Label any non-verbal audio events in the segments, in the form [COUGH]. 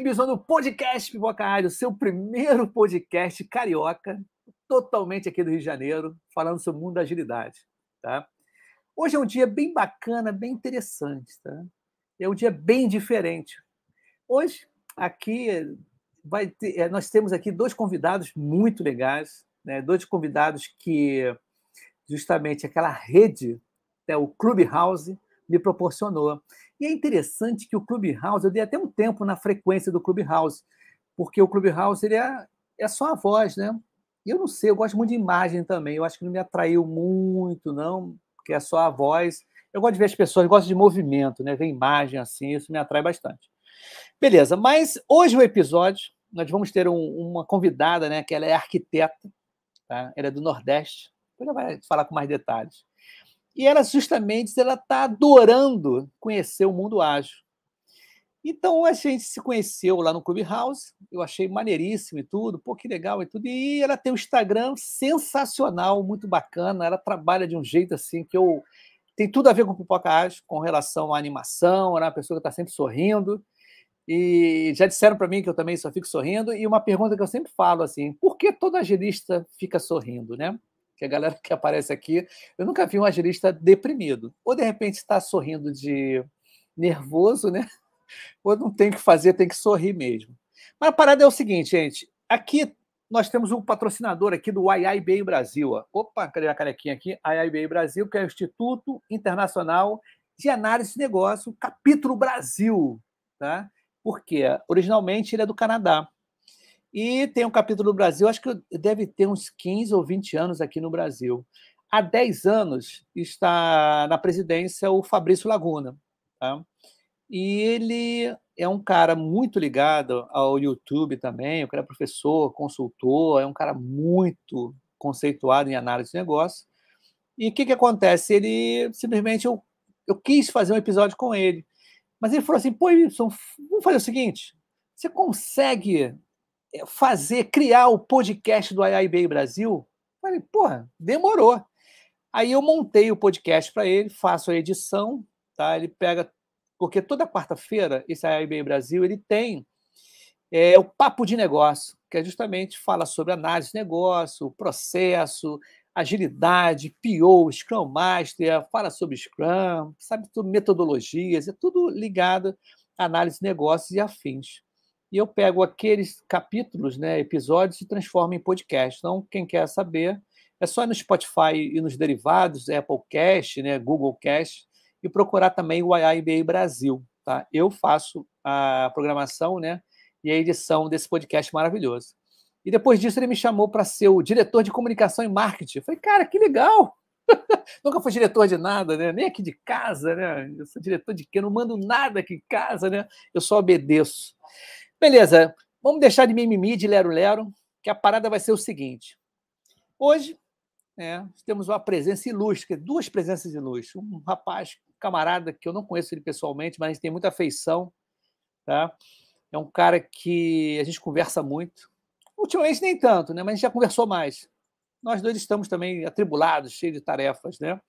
Ibson no podcast Pipoca Rádio, seu primeiro podcast carioca, totalmente aqui do Rio de Janeiro, falando sobre o mundo da agilidade, tá? Hoje é um dia bem bacana, bem interessante, tá? É um dia bem diferente. Hoje, aqui, vai ter, é, nós temos aqui dois convidados muito legais, né? dois convidados que justamente aquela rede, né, o Clubhouse, me proporcionou. E é interessante que o Clubhouse, eu dei até um tempo na frequência do Clubhouse, porque o Clubhouse ele é, é só a voz, né? E eu não sei, eu gosto muito de imagem também, eu acho que não me atraiu muito, não, porque é só a voz. Eu gosto de ver as pessoas, gosto de movimento, né? Ver imagem assim, isso me atrai bastante. Beleza, mas hoje o episódio, nós vamos ter um, uma convidada, né? Que ela é arquiteta, tá? Ela é do Nordeste, ela vai falar com mais detalhes. E ela justamente ela está adorando conhecer o mundo ágil. Então a gente se conheceu lá no Clubhouse, eu achei maneiríssimo e tudo, pô, que legal e tudo. E ela tem um Instagram sensacional, muito bacana. Ela trabalha de um jeito assim que eu tem tudo a ver com pipoca ágil, com relação à animação, ela é uma pessoa que está sempre sorrindo. E já disseram para mim que eu também só fico sorrindo. E uma pergunta que eu sempre falo assim: por que todo agilista fica sorrindo, né? Que a galera que aparece aqui, eu nunca vi um agilista deprimido. Ou de repente está sorrindo de nervoso, né? [LAUGHS] Ou não tem o que fazer, tem que sorrir mesmo. Mas a parada é o seguinte, gente. Aqui nós temos um patrocinador aqui do IIBA Brasil. Opa, cadê a carequinha aqui? IIBA Brasil, que é o Instituto Internacional de Análise de Negócio, capítulo Brasil. Tá? Porque originalmente ele é do Canadá. E tem um capítulo no Brasil, acho que deve ter uns 15 ou 20 anos aqui no Brasil. Há 10 anos está na presidência o Fabrício Laguna. Tá? E ele é um cara muito ligado ao YouTube também, o cara é professor, consultor, é um cara muito conceituado em análise de negócio. E o que, que acontece? Ele simplesmente eu, eu quis fazer um episódio com ele. Mas ele falou assim: pô, Wilson, vamos fazer o seguinte: você consegue fazer, criar o podcast do AIB Brasil? Falei, porra, demorou. Aí eu montei o podcast para ele, faço a edição, tá? Ele pega, porque toda quarta-feira esse AIB Brasil ele tem é, o papo de negócio, que é justamente fala sobre análise de negócio, processo, agilidade, PO, Scrum Master, fala sobre Scrum, sabe tudo, metodologias, é tudo ligado à análise de negócios e afins e eu pego aqueles capítulos, né, episódios e transformo em podcast. Então, quem quer saber, é só ir no Spotify e nos derivados, Apple Cast, né, Google Cast, e procurar também o AIBA Brasil. Tá? Eu faço a programação né, e a edição desse podcast maravilhoso. E depois disso ele me chamou para ser o diretor de comunicação e marketing. Eu falei, cara, que legal! [LAUGHS] Nunca fui diretor de nada, né? Nem aqui de casa, né? Eu sou diretor de quê? Eu não mando nada aqui em casa, né? Eu só obedeço. Beleza, vamos deixar de mimimi, de lero-lero, que a parada vai ser o seguinte. Hoje, né, temos uma presença ilustre, duas presenças ilustres. Um rapaz, camarada, que eu não conheço ele pessoalmente, mas a gente tem muita afeição. Tá? É um cara que a gente conversa muito. Ultimamente nem tanto, né? mas a gente já conversou mais. Nós dois estamos também atribulados, cheios de tarefas. Né?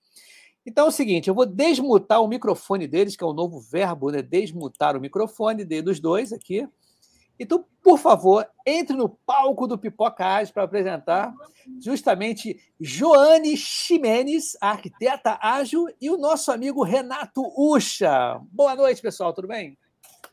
Então é o seguinte, eu vou desmutar o microfone deles, que é o novo verbo, né? desmutar o microfone dos dois aqui. Então, por favor, entre no palco do Pipoca Ágil para apresentar justamente Joane Ximenes, arquiteta ágil, e o nosso amigo Renato Ucha. Boa noite, pessoal, tudo bem?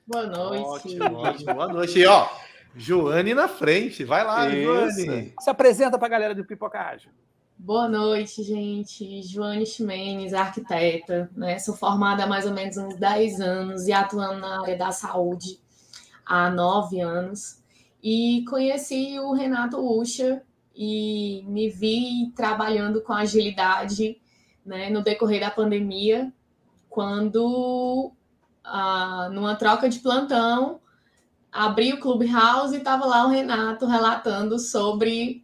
Boa noite. Ótimo, ótimo. Boa noite. E, ó, Joane na frente. Vai lá, Isso. Joane. Se apresenta para a galera do Pipoca Ágil. Boa noite, gente. Joane Ximenes, arquiteta. Né? Sou formada há mais ou menos uns 10 anos e atuando na área da saúde há nove anos e conheci o Renato Ucha e me vi trabalhando com agilidade né, no decorrer da pandemia, quando, ah, numa troca de plantão, abri o Clubhouse e estava lá o Renato relatando sobre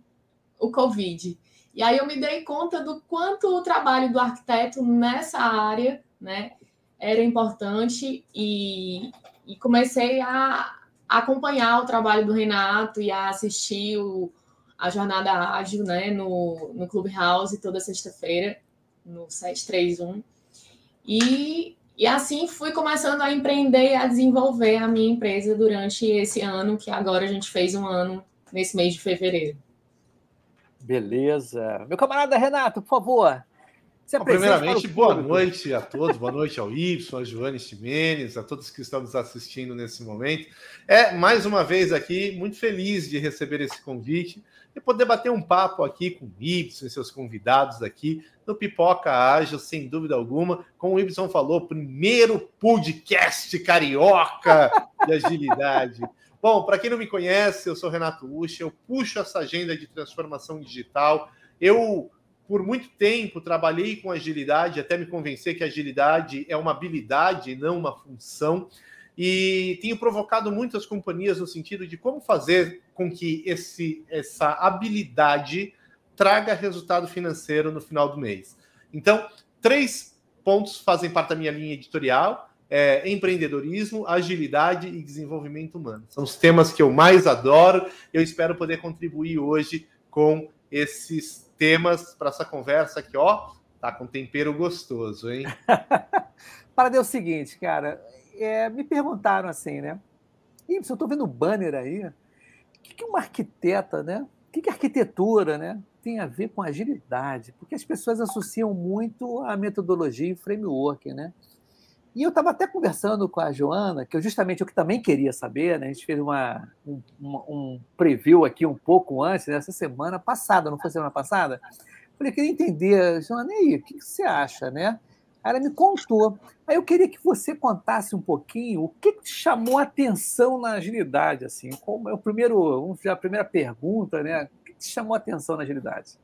o Covid. E aí eu me dei conta do quanto o trabalho do arquiteto nessa área né, era importante e, e comecei a acompanhar o trabalho do Renato e a assistir o, a jornada ágil né, no, no Clubhouse toda sexta-feira, no 731. E, E assim fui começando a empreender e a desenvolver a minha empresa durante esse ano, que agora a gente fez um ano nesse mês de fevereiro. Beleza. Meu camarada Renato, por favor. Se Bom, primeiramente, boa noite a todos, boa noite ao Y, a Joane Ximenes, a todos que estão nos assistindo nesse momento. É, mais uma vez aqui, muito feliz de receber esse convite e poder bater um papo aqui com o Y e seus convidados aqui no Pipoca Ágil, sem dúvida alguma. Como o Y falou, primeiro podcast carioca de agilidade. Bom, para quem não me conhece, eu sou Renato Ucha, eu puxo essa agenda de transformação digital. Eu, por muito tempo, trabalhei com agilidade, até me convencer que agilidade é uma habilidade não uma função. E tenho provocado muitas companhias no sentido de como fazer com que esse, essa habilidade traga resultado financeiro no final do mês. Então, três pontos fazem parte da minha linha editorial é, empreendedorismo, agilidade e desenvolvimento humano. São os temas que eu mais adoro. Eu espero poder contribuir hoje com esses temas para essa conversa aqui, ó. Tá com tempero gostoso, hein? [LAUGHS] para é o seguinte, cara. É, me perguntaram assim, né? Ih, eu estou vendo o banner aí. O que, que uma arquiteta, né? O que, que arquitetura, né? Tem a ver com agilidade? Porque as pessoas associam muito a metodologia e framework, né? E eu estava até conversando com a Joana, que eu justamente o que também queria saber, né? A gente fez uma, um, um preview aqui um pouco antes, nessa né? semana passada, não foi semana passada? Falei, queria entender, Joana, e aí, o que, você acha, né? Aí ela me contou. Aí eu queria que você contasse um pouquinho o que, que chamou a atenção na agilidade, assim. Como é o primeiro, a primeira pergunta, né? O que, que chamou a atenção na agilidade?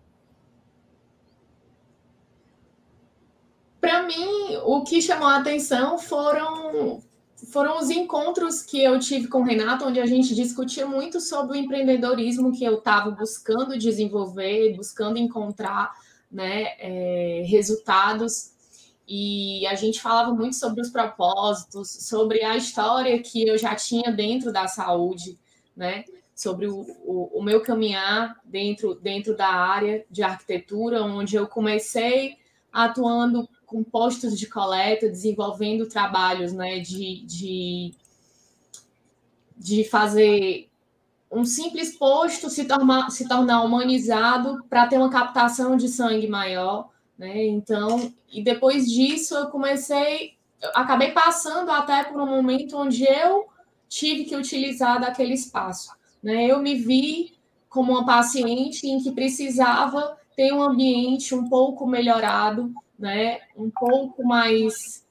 Para mim, o que chamou a atenção foram foram os encontros que eu tive com o Renato, onde a gente discutia muito sobre o empreendedorismo que eu estava buscando desenvolver, buscando encontrar né, é, resultados. E a gente falava muito sobre os propósitos, sobre a história que eu já tinha dentro da saúde, né? sobre o, o, o meu caminhar dentro, dentro da área de arquitetura, onde eu comecei atuando com postos de coleta, desenvolvendo trabalhos né, de, de, de fazer um simples posto se tornar, se tornar humanizado para ter uma captação de sangue maior. Né? Então, e depois disso eu comecei, eu acabei passando até por um momento onde eu tive que utilizar daquele espaço. Né? Eu me vi como uma paciente em que precisava ter um ambiente um pouco melhorado né, um pouco mais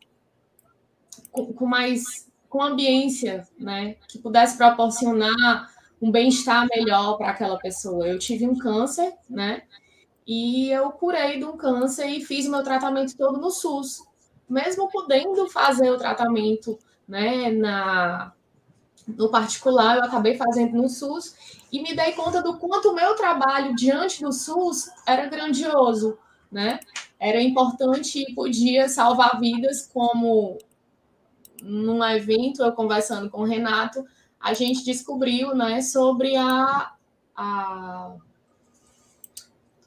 com, com mais com ambiência, né, que pudesse proporcionar um bem-estar melhor para aquela pessoa. Eu tive um câncer, né, e eu curei de um câncer e fiz meu tratamento todo no SUS, mesmo podendo fazer o tratamento, né, na no particular, eu acabei fazendo no SUS e me dei conta do quanto o meu trabalho diante do SUS era grandioso, né? Era importante e podia salvar vidas, como num evento, eu conversando com o Renato, a gente descobriu né, sobre a, a,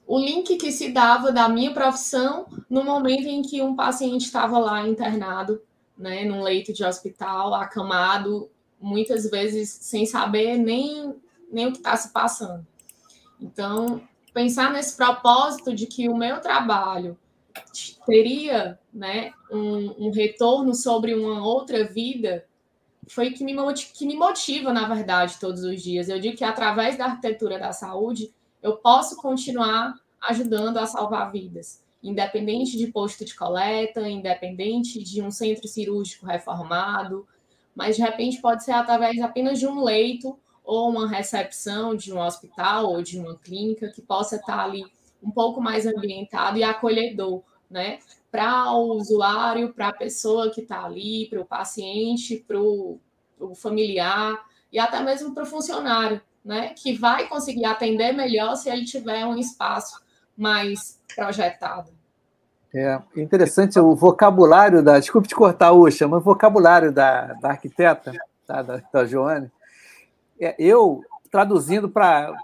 o link que se dava da minha profissão no momento em que um paciente estava lá internado, né, num leito de hospital, acamado, muitas vezes sem saber nem, nem o que está se passando. Então, pensar nesse propósito de que o meu trabalho teria né, um, um, retorno sobre uma outra vida foi que me, que me motiva, na verdade, todos os dias. Eu digo que através da arquitetura da saúde, eu posso continuar ajudando a salvar vidas, independente de posto de coleta, independente de um centro cirúrgico reformado, mas de repente pode ser através apenas de um leito ou uma recepção de um hospital ou de uma clínica que possa estar ali um pouco mais ambientado e acolhedor, né? Para o usuário, para a pessoa que está ali, para o paciente, para o familiar e até mesmo para o funcionário, né? Que vai conseguir atender melhor se ele tiver um espaço mais projetado. É interessante o vocabulário da. Desculpe te cortar, Uxa, mas o vocabulário da, da arquiteta, tá, da, da Joane. É, eu, traduzindo para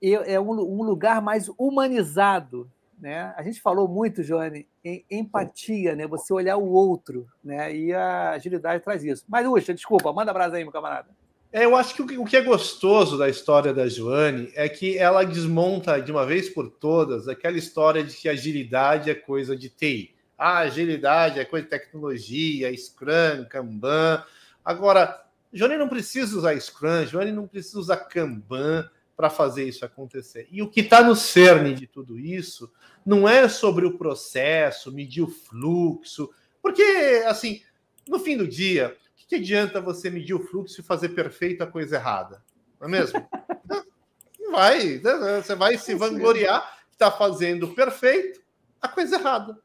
é um, lugar mais humanizado né? A gente falou muito, Joane, em empatia, né? Você olhar o outro, né? E a agilidade traz isso. Mas, Uxa, desculpa, manda brasa aí, meu camarada. É, eu acho que o que é gostoso da história da Joane é que ela desmonta de uma vez por todas aquela história de que agilidade é coisa de TI. Ah, agilidade é coisa de tecnologia, Scrum, Kanban. Agora, Joane não precisa usar Scrum, Joane não precisa usar Kanban para fazer isso acontecer. E o que está no cerne de tudo isso não é sobre o processo, medir o fluxo, porque, assim, no fim do dia, que adianta você medir o fluxo e fazer perfeito a coisa errada? Não é mesmo? [LAUGHS] Não vai. Né? Você vai se vangloriar que está fazendo perfeito a coisa errada.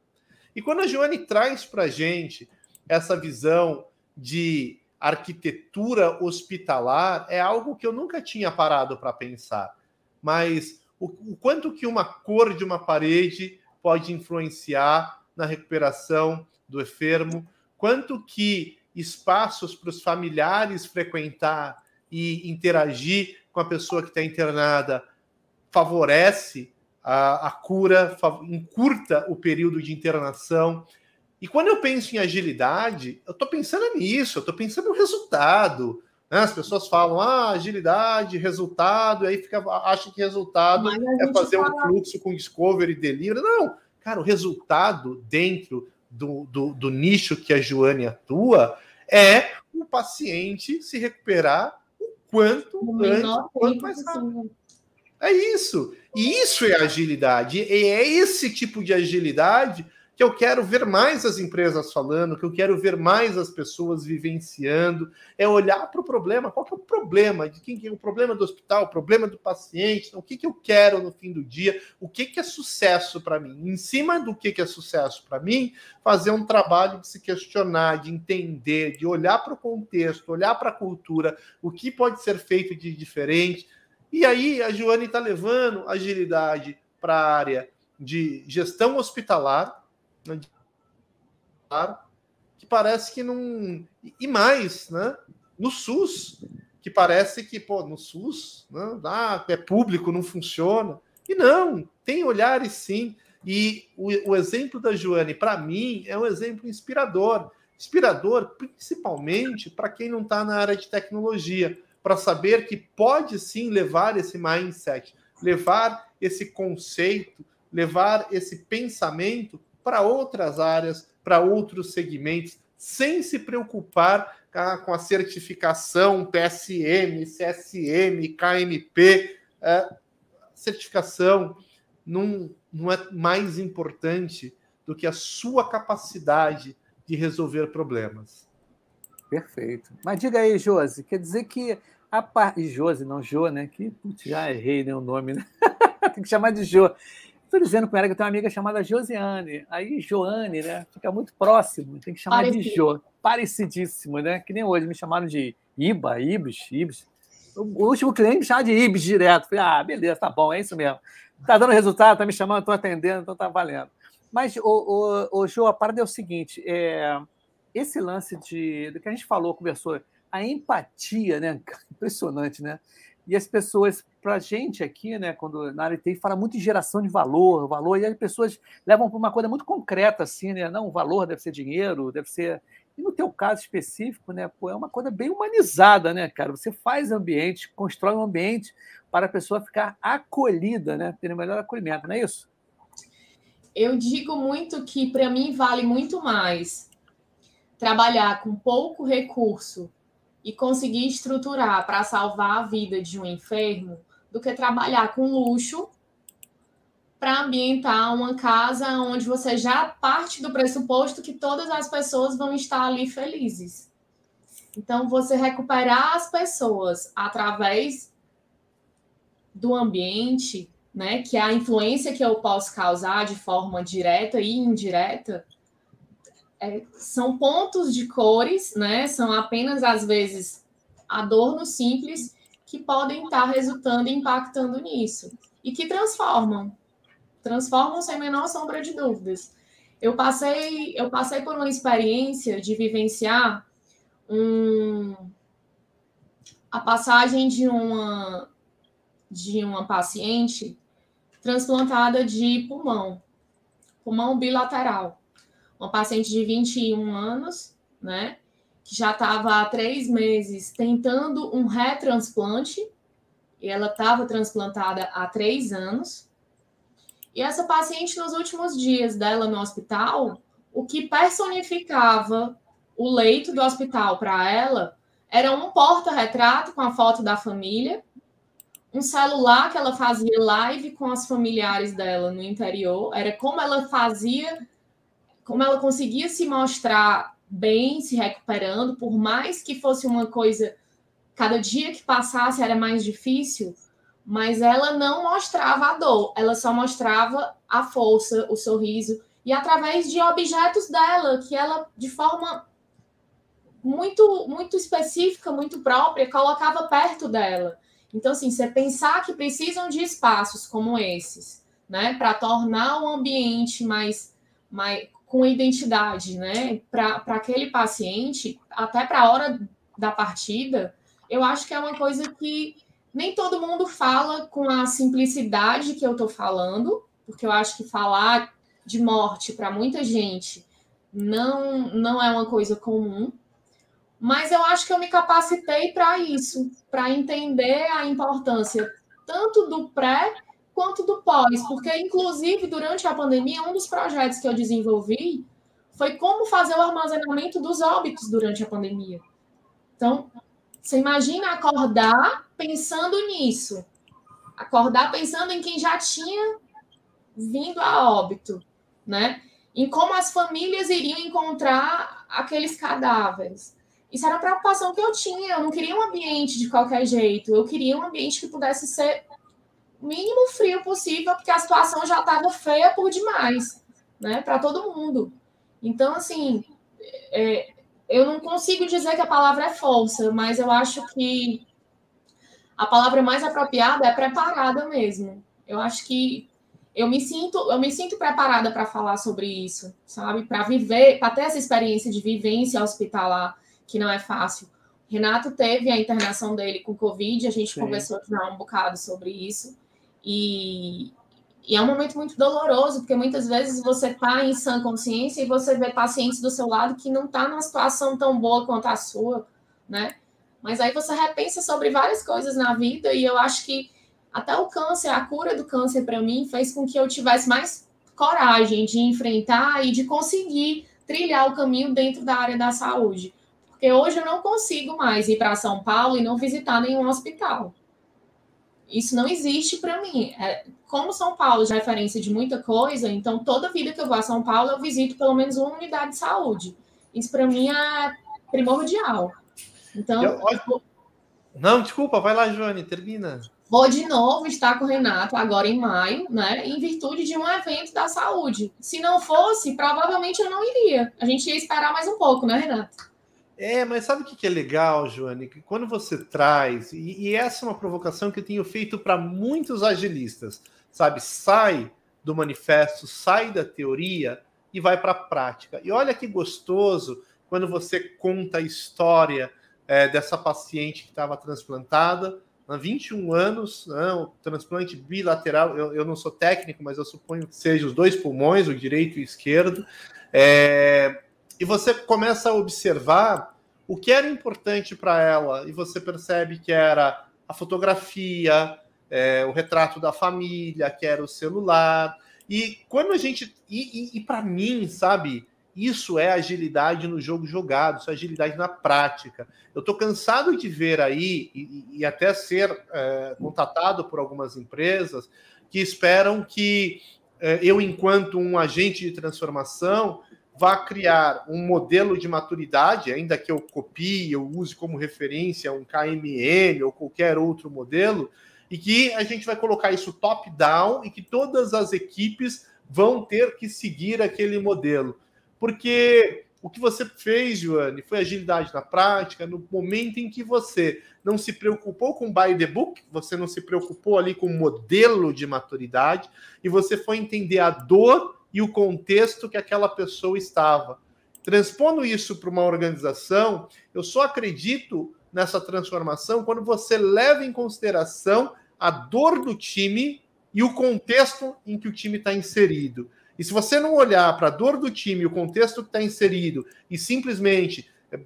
E quando a Joane traz para a gente essa visão de arquitetura hospitalar, é algo que eu nunca tinha parado para pensar. Mas o, o quanto que uma cor de uma parede pode influenciar na recuperação do enfermo, quanto que espaços para os familiares frequentar e interagir com a pessoa que está internada favorece a, a cura, encurta o período de internação. E quando eu penso em agilidade, eu estou pensando nisso, eu estou pensando no resultado. Né? As pessoas falam, ah, agilidade, resultado, e aí fica, acha que resultado é fazer fala... um fluxo com discovery e delivery. Não, cara, o resultado dentro do, do, do nicho que a Joane atua é o paciente se recuperar o quanto antes, o quanto mais rápido. É isso. E isso é agilidade. E é esse tipo de agilidade que eu quero ver mais as empresas falando, que eu quero ver mais as pessoas vivenciando, é olhar para o problema, qual que é o problema, de quem é? O problema do hospital, o problema do paciente, então, o que, que eu quero no fim do dia, o que, que é sucesso para mim. Em cima do que, que é sucesso para mim, fazer um trabalho de se questionar, de entender, de olhar para o contexto, olhar para a cultura, o que pode ser feito de diferente. E aí a Joane está levando agilidade para a área de gestão hospitalar, que parece que não. E mais, né? No SUS, que parece que, pô, no SUS, né, ah, é público, não funciona. E não, tem olhares sim. E o, o exemplo da Joane, para mim, é um exemplo inspirador. Inspirador, principalmente para quem não está na área de tecnologia, para saber que pode sim levar esse mindset, levar esse conceito, levar esse pensamento para outras áreas, para outros segmentos, sem se preocupar tá, com a certificação PSM, CSM, KMP. É, certificação não, não é mais importante do que a sua capacidade de resolver problemas. Perfeito. Mas diga aí, Josi, quer dizer que a parte. Josi, não Jô, né? Que putz, já errei né, o nome, né? [LAUGHS] Tem que chamar de Jô. Estou dizendo com ela que eu tenho uma amiga chamada Josiane. Aí, Joane, né? Fica muito próximo, tem que chamar Parecido. de Jo. Parecidíssimo, né? Que nem hoje me chamaram de Iba, Ibis, Ibis. O último cliente me chama de Ibis direto. Falei, ah, beleza, tá bom, é isso mesmo. Tá dando resultado, tá me chamando, tô atendendo, então tá valendo. Mas, o, o, o Jo, a parada é o seguinte: é, esse lance de, do que a gente falou, conversou, a empatia, né? [LAUGHS] Impressionante, né? E as pessoas, para a gente aqui, né, quando na área TI, fala muito em geração de valor, valor, e as pessoas levam para uma coisa muito concreta, assim, né? Não, o valor deve ser dinheiro, deve ser. E no teu caso específico, né, pô, é uma coisa bem humanizada, né, cara? Você faz ambiente, constrói um ambiente para a pessoa ficar acolhida, né? Ter o melhor acolhimento, não é isso? Eu digo muito que, para mim, vale muito mais trabalhar com pouco recurso e conseguir estruturar para salvar a vida de um enfermo do que trabalhar com luxo para ambientar uma casa onde você já parte do pressuposto que todas as pessoas vão estar ali felizes. Então, você recuperar as pessoas através do ambiente, né, que é a influência que eu posso causar de forma direta e indireta, é, são pontos de cores, né? São apenas, às vezes, adornos simples que podem estar resultando e impactando nisso. E que transformam. Transformam sem menor sombra de dúvidas. Eu passei, eu passei por uma experiência de vivenciar um, a passagem de uma, de uma paciente transplantada de pulmão, pulmão bilateral. Uma paciente de 21 anos, né? Que já estava há três meses tentando um retransplante, e ela estava transplantada há três anos. E essa paciente, nos últimos dias dela no hospital, o que personificava o leito do hospital para ela era um porta-retrato com a foto da família, um celular que ela fazia live com as familiares dela no interior, era como ela fazia, como ela conseguia se mostrar bem, se recuperando, por mais que fosse uma coisa, cada dia que passasse era mais difícil, mas ela não mostrava a dor, ela só mostrava a força, o sorriso, e através de objetos dela, que ela, de forma muito, muito específica, muito própria, colocava perto dela. Então, assim, você pensar que precisam de espaços como esses, né, para tornar o ambiente mais, mais com identidade, né, para aquele paciente, até para a hora da partida, eu acho que é uma coisa que nem todo mundo fala com a simplicidade que eu estou falando, porque eu acho que falar de morte para muita gente não, não é uma coisa comum, mas eu acho que eu me capacitei para isso, para entender a importância tanto do pré quanto do pós, porque inclusive durante a pandemia um dos projetos que eu desenvolvi foi como fazer o armazenamento dos óbitos durante a pandemia. Então, você imagina acordar pensando nisso, acordar pensando em quem já tinha vindo a óbito, né? Em como as famílias iriam encontrar aqueles cadáveres. Isso era a preocupação que eu tinha. Eu não queria um ambiente de qualquer jeito. Eu queria um ambiente que pudesse ser mínimo frio possível, porque a situação já estava feia por demais, né? Para todo mundo. Então, assim, é, eu não consigo dizer que a palavra é força, mas eu acho que a palavra mais apropriada é preparada mesmo. Eu acho que eu me sinto, eu me sinto preparada para falar sobre isso, sabe? Para viver, para ter essa experiência de vivência hospitalar que não é fácil. Renato teve a internação dele com Covid, a gente Sim. conversou já um bocado sobre isso. E, e, é um momento muito doloroso, porque muitas vezes você está em sã consciência e você vê pacientes do seu lado que não está numa situação tão boa quanto a sua, né? Mas aí você repensa sobre várias coisas na vida e eu acho que até o câncer, a cura do câncer para mim fez com que eu tivesse mais coragem de enfrentar e de conseguir trilhar o caminho dentro da área da saúde. Porque hoje eu não consigo mais ir para São Paulo e não visitar nenhum hospital. Isso não existe para mim. É, como São Paulo já é referência de muita coisa, então toda vida que eu vou a São Paulo eu visito pelo menos uma unidade de saúde. Isso para mim é primordial. Então. Eu, não, desculpa, vai lá, Joane, termina. Vou de novo estar com o Renato agora em maio, né? Em virtude de um evento da saúde. Se não fosse, provavelmente eu não iria. A gente ia esperar mais um pouco, né, Renato? É, mas sabe o que é legal, Joane? Que quando você traz, e, e essa é uma provocação que eu tenho feito para muitos agilistas, sabe? Sai do manifesto, sai da teoria e vai para a prática. E olha que gostoso quando você conta a história é, dessa paciente que estava transplantada há 21 anos, né, o transplante bilateral. Eu, eu, não sou técnico, mas eu suponho que seja os dois pulmões, o direito e o esquerdo. É, e você começa a observar o que era importante para ela, e você percebe que era a fotografia, é, o retrato da família, que era o celular. E quando a gente. E, e, e para mim, sabe, isso é agilidade no jogo jogado, isso é agilidade na prática. Eu estou cansado de ver aí, e, e até ser é, contatado por algumas empresas que esperam que é, eu, enquanto um agente de transformação, vá criar um modelo de maturidade, ainda que eu copie, eu use como referência um KMN ou qualquer outro modelo, e que a gente vai colocar isso top-down e que todas as equipes vão ter que seguir aquele modelo. Porque o que você fez, Joane, foi agilidade na prática, no momento em que você não se preocupou com by the book, você não se preocupou ali com o modelo de maturidade, e você foi entender a dor e o contexto que aquela pessoa estava. Transpondo isso para uma organização, eu só acredito nessa transformação quando você leva em consideração a dor do time e o contexto em que o time está inserido. E se você não olhar para a dor do time, o contexto que está inserido, e simplesmente é,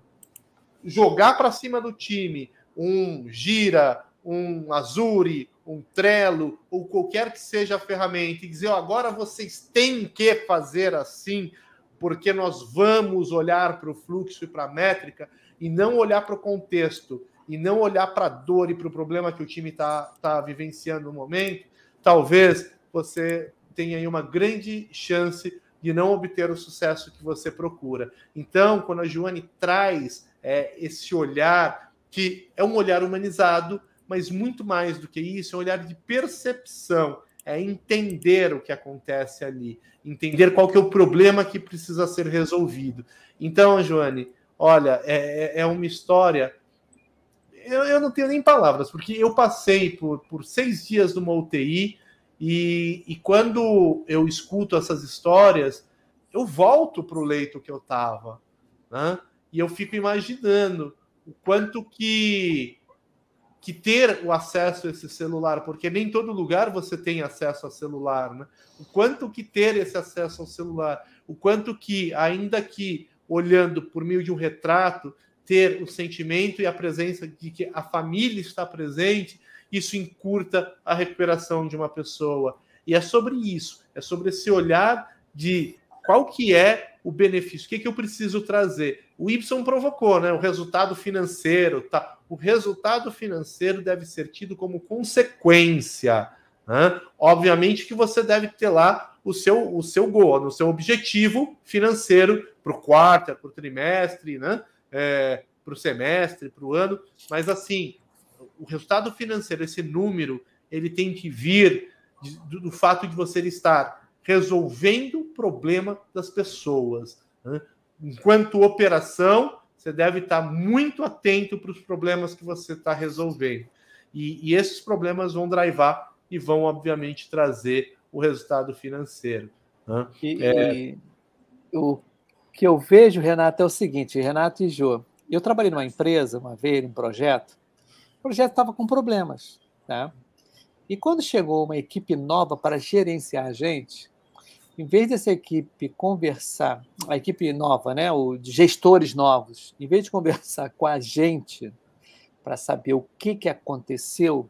jogar para cima do time um gira, um Azure, um Trello, ou qualquer que seja a ferramenta, e dizer, agora vocês têm que fazer assim, porque nós vamos olhar para o fluxo e para a métrica, e não olhar para o contexto, e não olhar para a dor e para o problema que o time está tá vivenciando no momento, talvez você tenha aí uma grande chance de não obter o sucesso que você procura. Então, quando a Joane traz é, esse olhar, que é um olhar humanizado, mas muito mais do que isso, é um olhar de percepção, é entender o que acontece ali, entender qual que é o problema que precisa ser resolvido. Então, Joane, olha, é, é, é uma história. Eu, eu não tenho nem palavras, porque eu passei por, por seis dias numa UTI e, e quando eu escuto essas histórias, eu volto para o leito que eu estava, né? E eu fico imaginando o quanto que que ter o acesso a esse celular, porque nem todo lugar você tem acesso a celular, né? O quanto que ter esse acesso ao celular, o quanto que, ainda que olhando por meio de um retrato, ter o sentimento e a presença de que a família está presente, isso encurta a recuperação de uma pessoa. E é sobre isso, é sobre esse olhar de qual que é o benefício, o que, que eu preciso trazer. O Y provocou, né? O resultado financeiro, tá? O resultado financeiro deve ser tido como consequência. Né? Obviamente que você deve ter lá o seu, o seu gol, o seu objetivo financeiro para o quarto, para o trimestre, né? É, para o semestre, para o ano, mas assim, o resultado financeiro, esse número, ele tem que vir do, do, fato de você estar resolvendo o problema das pessoas. Né? Enquanto operação, você deve estar muito atento para os problemas que você está resolvendo. E, e, esses problemas vão drivar e vão, obviamente, trazer o resultado financeiro. Né? E, é... e o que eu vejo, Renato, é o seguinte: Renato e Jô, eu trabalhei numa empresa uma vez, num projeto, o projeto estava com problemas. Né? E quando chegou uma equipe nova para gerenciar a gente, em vez dessa equipe conversar, a equipe nova, né, o de gestores novos, em vez de conversar com a gente para saber o que, que aconteceu,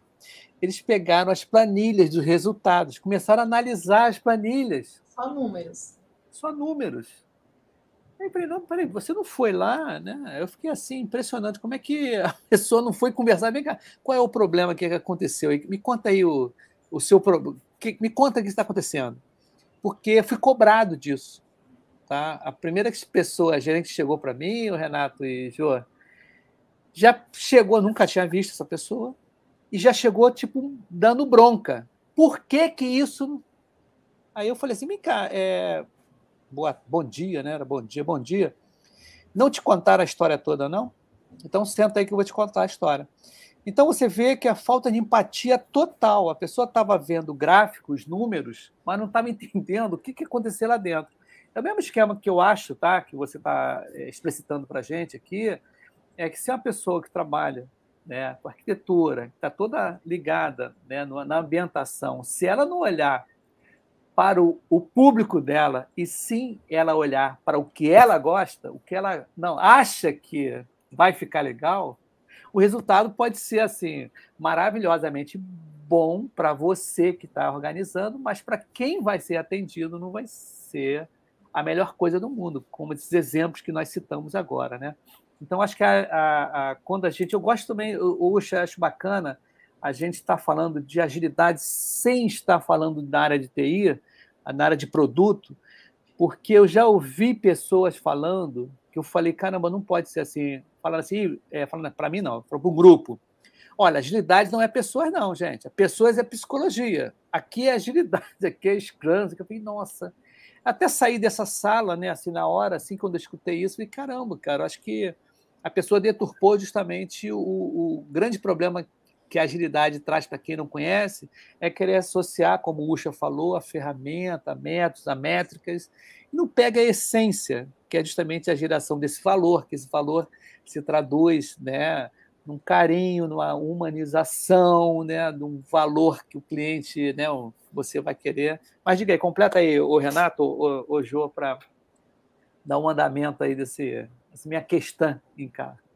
eles pegaram as planilhas dos resultados, começaram a analisar as planilhas. Só números. Só números. Aí eu falei, não, peraí, você não foi lá, né? Eu fiquei assim, impressionante, como é que a [LAUGHS] pessoa não foi conversar? Vem cá, qual é o problema que aconteceu? Me conta aí o, o seu problema. Me conta o que está acontecendo. Porque fui cobrado disso. Tá? A primeira pessoa, a gerente chegou para mim, o Renato e Jô, já chegou, nunca tinha visto essa pessoa, e já chegou, tipo, dando bronca. Por que que isso... Aí eu falei assim, vem cá, é, boa, bom dia, né? Era bom dia, bom dia. Não te contaram a história toda, não? Então senta aí que eu vou te contar a história. Então você vê que a falta de empatia total. A pessoa estava vendo gráficos, números, mas não estava [LAUGHS] entendendo o que, que aconteceu lá dentro. É o mesmo esquema que eu acho, tá? Que você está é, explicitando para a gente aqui, é que se é uma pessoa que trabalha né, com arquitetura, que está toda ligada né, na ambientação, se ela não olhar para o, o, público dela e sim ela olhar para o que ela gosta, o que ela não acha que vai ficar legal, o resultado pode ser assim maravilhosamente bom para você que está organizando, mas para quem vai ser atendido não vai ser a melhor coisa do mundo, como esses exemplos que nós citamos agora, né? Então acho que a, a, a, quando a gente, eu gosto também, eu, eu acho bacana a gente estar tá falando de agilidade sem estar falando da área de TI, na área de produto, porque eu já ouvi pessoas falando que eu falei, caramba, não pode ser assim. Falando assim, é, falando para mim não, para o grupo. Olha, agilidade não é pessoas, não, gente. Pessoas é psicologia. Aqui é agilidade, [LAUGHS] aqui é Scrum. Eu falei, nossa. Até sair dessa sala, né, assim, na hora, assim, quando eu escutei isso, falei, caramba, cara, acho que a pessoa deturpou justamente o, o grande problema que a agilidade traz para quem não conhece é querer associar, como o Usha falou, a ferramenta, a métodos, a métricas, e não pega a essência, que é justamente a geração desse valor, que esse valor se traduz né, num carinho, numa humanização, né, num valor que o cliente, né, você vai querer. Mas diga aí, completa aí o Renato, o, o Jô, para dar um andamento aí desse, dessa minha questão em casa.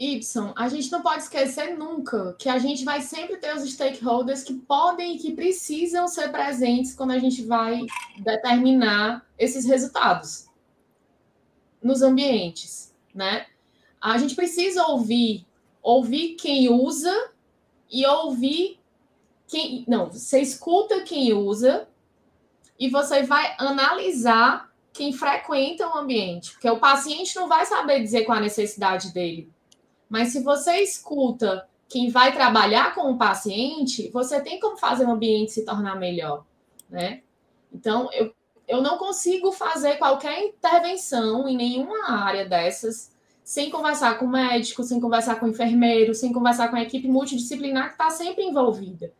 Y, a gente não pode esquecer nunca que a gente vai sempre ter os stakeholders que podem e que precisam ser presentes quando a gente vai determinar esses resultados nos ambientes, né? A gente precisa ouvir, ouvir quem usa e ouvir quem, não, você escuta quem usa e você vai analisar quem frequenta o ambiente, porque o paciente não vai saber dizer qual a necessidade dele mas se você escuta quem vai trabalhar com o paciente, você tem como fazer o ambiente se tornar melhor, né? Então, eu, eu não consigo fazer qualquer intervenção em nenhuma área dessas sem conversar com o médico, sem conversar com o enfermeiro, sem conversar com a equipe multidisciplinar que está sempre envolvida.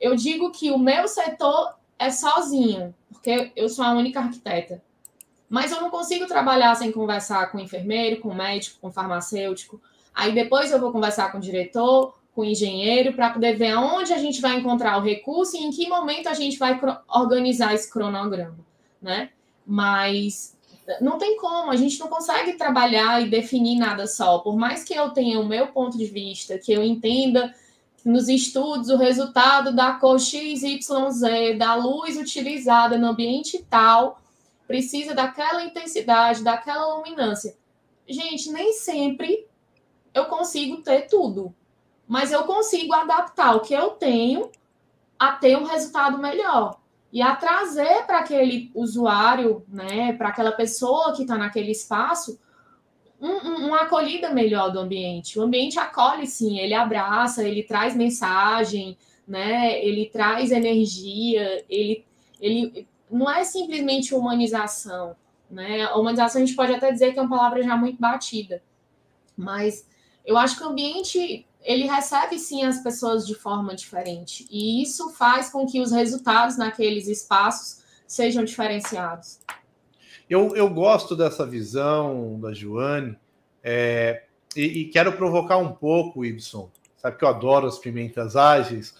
Eu digo que o meu setor é sozinho, porque eu sou a única arquiteta. Mas eu não consigo trabalhar sem conversar com o enfermeiro, com o médico, com o farmacêutico, Aí depois eu vou conversar com o diretor, com o engenheiro, para poder ver aonde a gente vai encontrar o recurso e em que momento a gente vai organizar esse cronograma, né? Mas não tem como, a gente não consegue trabalhar e definir nada só. Por mais que eu tenha o meu ponto de vista, que eu entenda nos estudos o resultado da cor XYZ, da luz utilizada no ambiente tal, precisa daquela intensidade, daquela luminância. Gente, nem sempre eu consigo ter tudo. Mas eu consigo adaptar o que eu tenho a ter um resultado melhor. E a trazer para aquele usuário, né, para aquela pessoa que está naquele espaço, um, um, uma acolhida melhor do ambiente. O ambiente acolhe, sim, ele abraça, ele traz mensagem, né, ele traz energia, ele, ele não é simplesmente humanização. Né? A humanização a gente pode até dizer que é uma palavra já muito batida, mas eu acho que o ambiente ele recebe sim as pessoas de forma diferente e isso faz com que os resultados naqueles espaços sejam diferenciados. Eu, eu gosto dessa visão da Joane é, e, e, quero provocar um pouco, Ibson. Sabe que eu adoro as pimentas ágeis.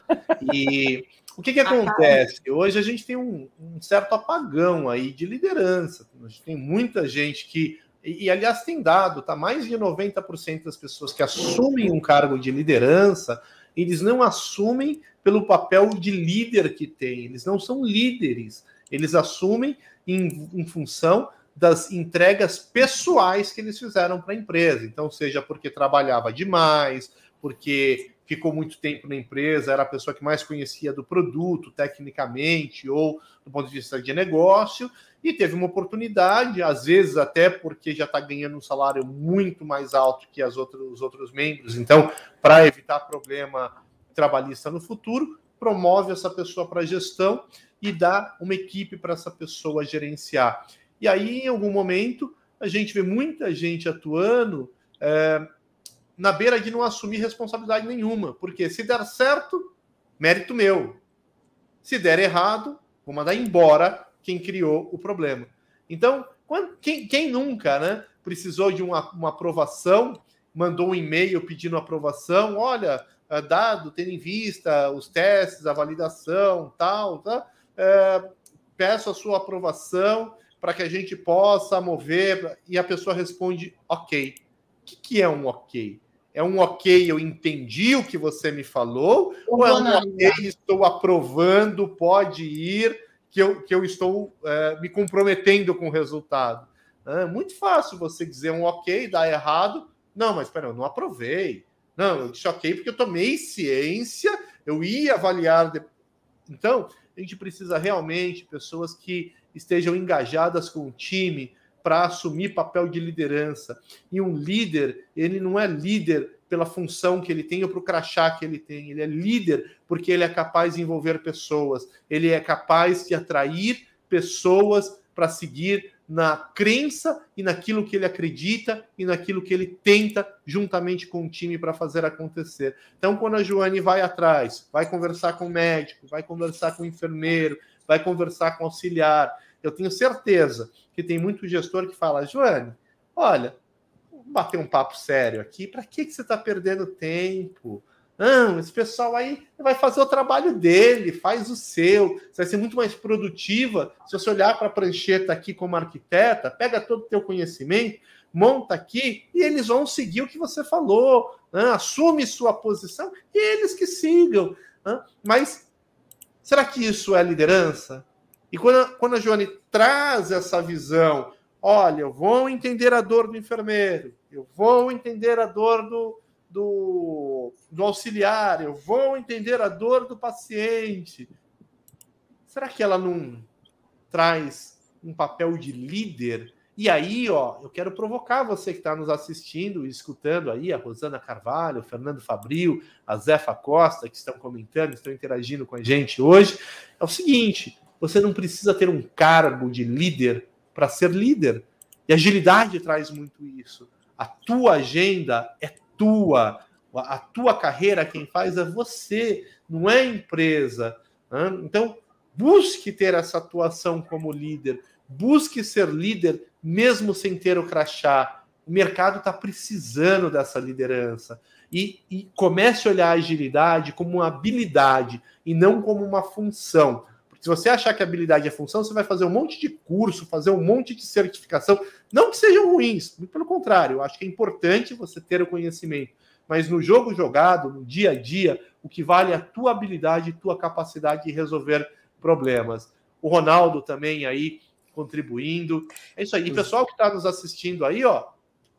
E o que, que acontece? Hoje a gente tem um, um certo apagão aí de liderança. A gente tem muita gente que e, aliás, tem dado, tá? Mais de 90% das pessoas que assumem um cargo de liderança, eles não assumem pelo papel de líder que tem, eles não são líderes, eles assumem em, em função das entregas pessoais que eles fizeram para a empresa. Então, seja porque trabalhava demais, porque ficou muito tempo na empresa, era a pessoa que mais conhecia do produto, tecnicamente, ou do ponto de vista de negócio, e teve uma oportunidade, às vezes até porque já está ganhando um salário muito mais alto que as outros, os outros membros. Então, para evitar problema trabalhista no futuro, promove essa pessoa para gestão e dá uma equipe para essa pessoa gerenciar. E aí, em algum momento, a gente vê muita gente atuando é, na beira de não assumir responsabilidade nenhuma, porque se der certo, mérito meu. Se der errado, vou mandar embora quem criou o problema. Então, quando, quem, quem, nunca né, precisou de uma, uma aprovação, mandou um e-mail pedindo aprovação, olha, eh, dado, tendo em vista os testes, a validação, tal, tá, é, peço a sua aprovação para que a gente possa mover, e a pessoa responde, ok. O que, que é um ok? É um ok, eu entendi o que você me falou, ou é um ok, estou aprovando, pode ir, que eu, que eu estou é, me comprometendo com o resultado. É muito fácil você dizer um ok, dar errado. Não, mas espera, eu não aprovei. Não, eu disse ok porque eu tomei ciência, eu ia avaliar. De... Então, a gente precisa realmente pessoas que estejam engajadas com o time para assumir papel de liderança. E um líder, ele não é líder pela função que ele tem ou para o crachá que ele tem. Ele é líder porque ele é capaz de envolver pessoas, ele é capaz de atrair pessoas para seguir na crença e naquilo que ele acredita e naquilo que ele tenta juntamente com o time para fazer acontecer. Então, quando a Joane vai atrás, vai conversar com o médico, vai conversar com o enfermeiro, vai conversar com o auxiliar, eu tenho certeza que tem muito gestor que fala, Joane, olha, bater um papo sério aqui. Para que, que você está perdendo tempo? Não, esse pessoal aí vai fazer o trabalho dele, faz o seu. Você vai ser muito mais produtiva se você olhar para a prancheta aqui como arquiteta, pega todo o teu conhecimento, monta aqui e eles vão seguir o que você falou. Né? Assume sua posição e eles que sigam. Né? Mas será que isso é liderança? E quando a, quando a Joane traz essa visão, olha, eu vou entender a dor do enfermeiro, eu vou entender a dor do, do, do auxiliar, eu vou entender a dor do paciente. Será que ela não traz um papel de líder? E aí, ó, eu quero provocar você que está nos assistindo e escutando aí, a Rosana Carvalho, o Fernando Fabril, a Zefa Costa, que estão comentando, estão interagindo com a gente hoje. É o seguinte: você não precisa ter um cargo de líder para ser líder. E agilidade traz muito isso. A tua agenda é tua. A tua carreira, quem faz é você, não é a empresa. Então, busque ter essa atuação como líder. Busque ser líder mesmo sem ter o crachá. O mercado está precisando dessa liderança. E, e comece a olhar a agilidade como uma habilidade e não como uma função. Se você achar que habilidade é função, você vai fazer um monte de curso, fazer um monte de certificação. Não que sejam ruins, pelo contrário, eu acho que é importante você ter o conhecimento. Mas no jogo jogado, no dia a dia, o que vale é a tua habilidade e tua capacidade de resolver problemas. O Ronaldo também aí contribuindo. É isso aí. E pessoal que está nos assistindo aí, ó,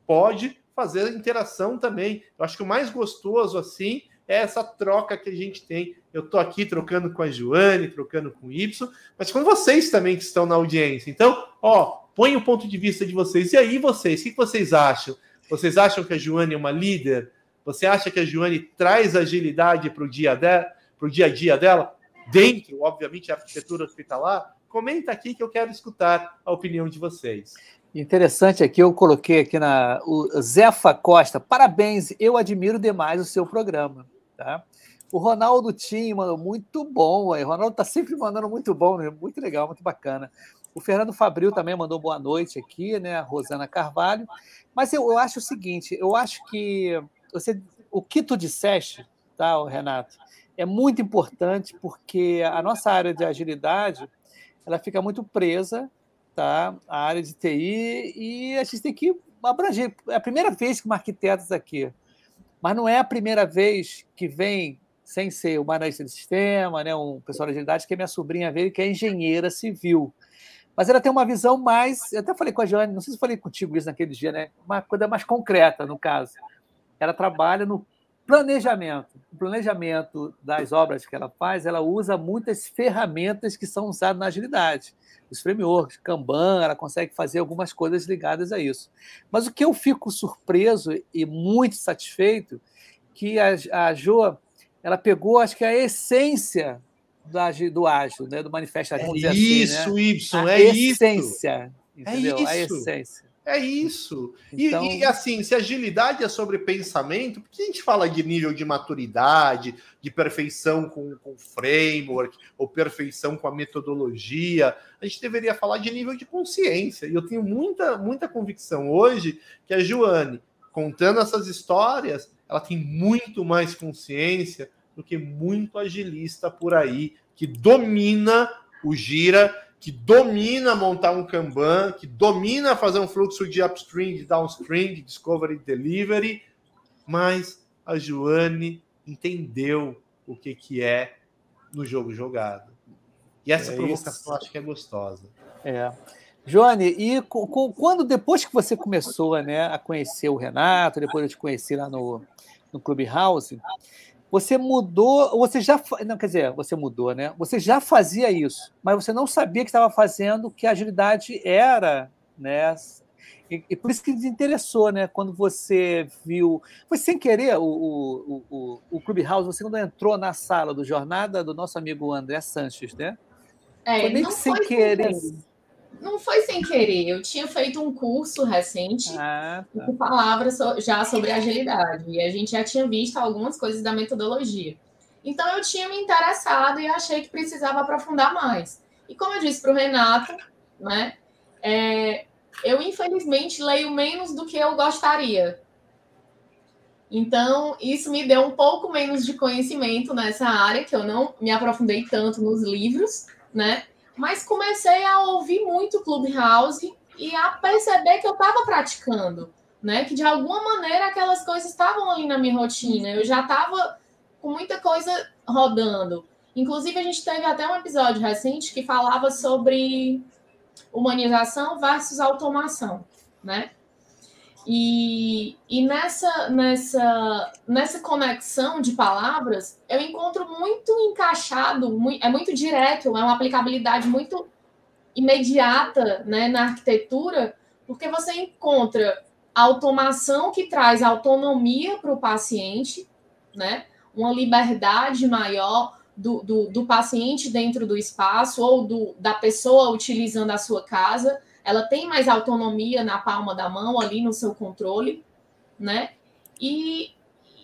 pode fazer interação também. Eu acho que o mais gostoso assim é essa troca que a gente tem. Eu estou aqui trocando com a Joane, trocando com o Y, mas com vocês também que estão na audiência. Então, ó, põe o ponto de vista de vocês. E aí, vocês, o que vocês acham? Vocês acham que a Joane é uma líder? Você acha que a Joane traz agilidade para o dia, de, dia a dia dela? Dentro, obviamente, da arquitetura hospitalar? Comenta aqui que eu quero escutar a opinião de vocês. Interessante aqui, eu coloquei aqui na. O Zefa Costa, parabéns, eu admiro demais o seu programa. Tá? O Ronaldo Tim mandou muito bom. O Ronaldo está sempre mandando muito bom, né? muito legal, muito bacana. O Fernando Fabril também mandou boa noite aqui, né? A Rosana Carvalho. Mas eu, eu acho o seguinte: eu acho que você, o que tu disseste, tá, Renato, é muito importante porque a nossa área de agilidade ela fica muito presa tá? a área de TI e a gente tem que abranger. É a primeira vez que uma arquiteto está aqui. Mas não é a primeira vez que vem, sem ser uma analista de sistema, né, um pessoal de agilidade, que é minha sobrinha veio, que é engenheira civil. Mas ela tem uma visão mais. Eu até falei com a Joane, não sei se falei contigo isso naquele dia, né? Uma coisa mais concreta, no caso. Ela trabalha no planejamento. O planejamento das obras que ela faz, ela usa muitas ferramentas que são usadas na agilidade. Os frameworks, Kanban, ela consegue fazer algumas coisas ligadas a isso. Mas o que eu fico surpreso e muito satisfeito que a, a Jo, ela pegou, acho que a essência do, do ágil, né? do manifesto. É isso, assim, né? Y, a é essência, isso. Entendeu? É isso. A essência. É isso. Então... E, e, assim, se agilidade é sobre pensamento, por que a gente fala de nível de maturidade, de perfeição com, com framework, ou perfeição com a metodologia? A gente deveria falar de nível de consciência. E eu tenho muita, muita convicção hoje que a Joane, contando essas histórias, ela tem muito mais consciência do que muito agilista por aí, que domina o gira que domina montar um Kanban, que domina fazer um fluxo de upstream, de downstream, de discovery delivery, mas a Joane entendeu o que, que é no jogo jogado. E essa é provocação acho que é gostosa. É. Joane, e quando depois que você começou né, a conhecer o Renato, depois de te conhecer lá no, no Clubhouse, você mudou, você já, não quer dizer, você mudou, né? Você já fazia isso, mas você não sabia que estava fazendo que a agilidade era, né? E, e, por isso que te interessou, né? Quando você viu, foi sem querer o, o, o, o Clubhouse, você quando entrou na sala do Jornada do nosso amigo André Sanches, né? É, foi meio que sem querer. Sem não foi sem querer. Eu tinha feito um curso recente ah, tá. que falava já sobre agilidade. E a gente já tinha visto algumas coisas da metodologia. Então eu tinha me interessado e achei que precisava aprofundar mais. E como eu disse para o Renato, né, é, eu infelizmente leio menos do que eu gostaria. Então, isso me deu um pouco menos de conhecimento nessa área, que eu não me aprofundei tanto nos livros, né? Mas comecei a ouvir muito Clubhouse e a perceber que eu estava praticando, né? Que de alguma maneira aquelas coisas estavam ali na minha rotina. Eu já estava com muita coisa rodando. Inclusive, a gente teve até um episódio recente que falava sobre humanização versus automação, né? E, e nessa, nessa, nessa conexão de palavras, eu encontro muito encaixado, muito, é muito direto, é uma aplicabilidade muito imediata né, na arquitetura, porque você encontra automação que traz autonomia para o paciente, né, uma liberdade maior do, do, do paciente dentro do espaço ou do, da pessoa utilizando a sua casa ela tem mais autonomia na palma da mão, ali no seu controle, né? E,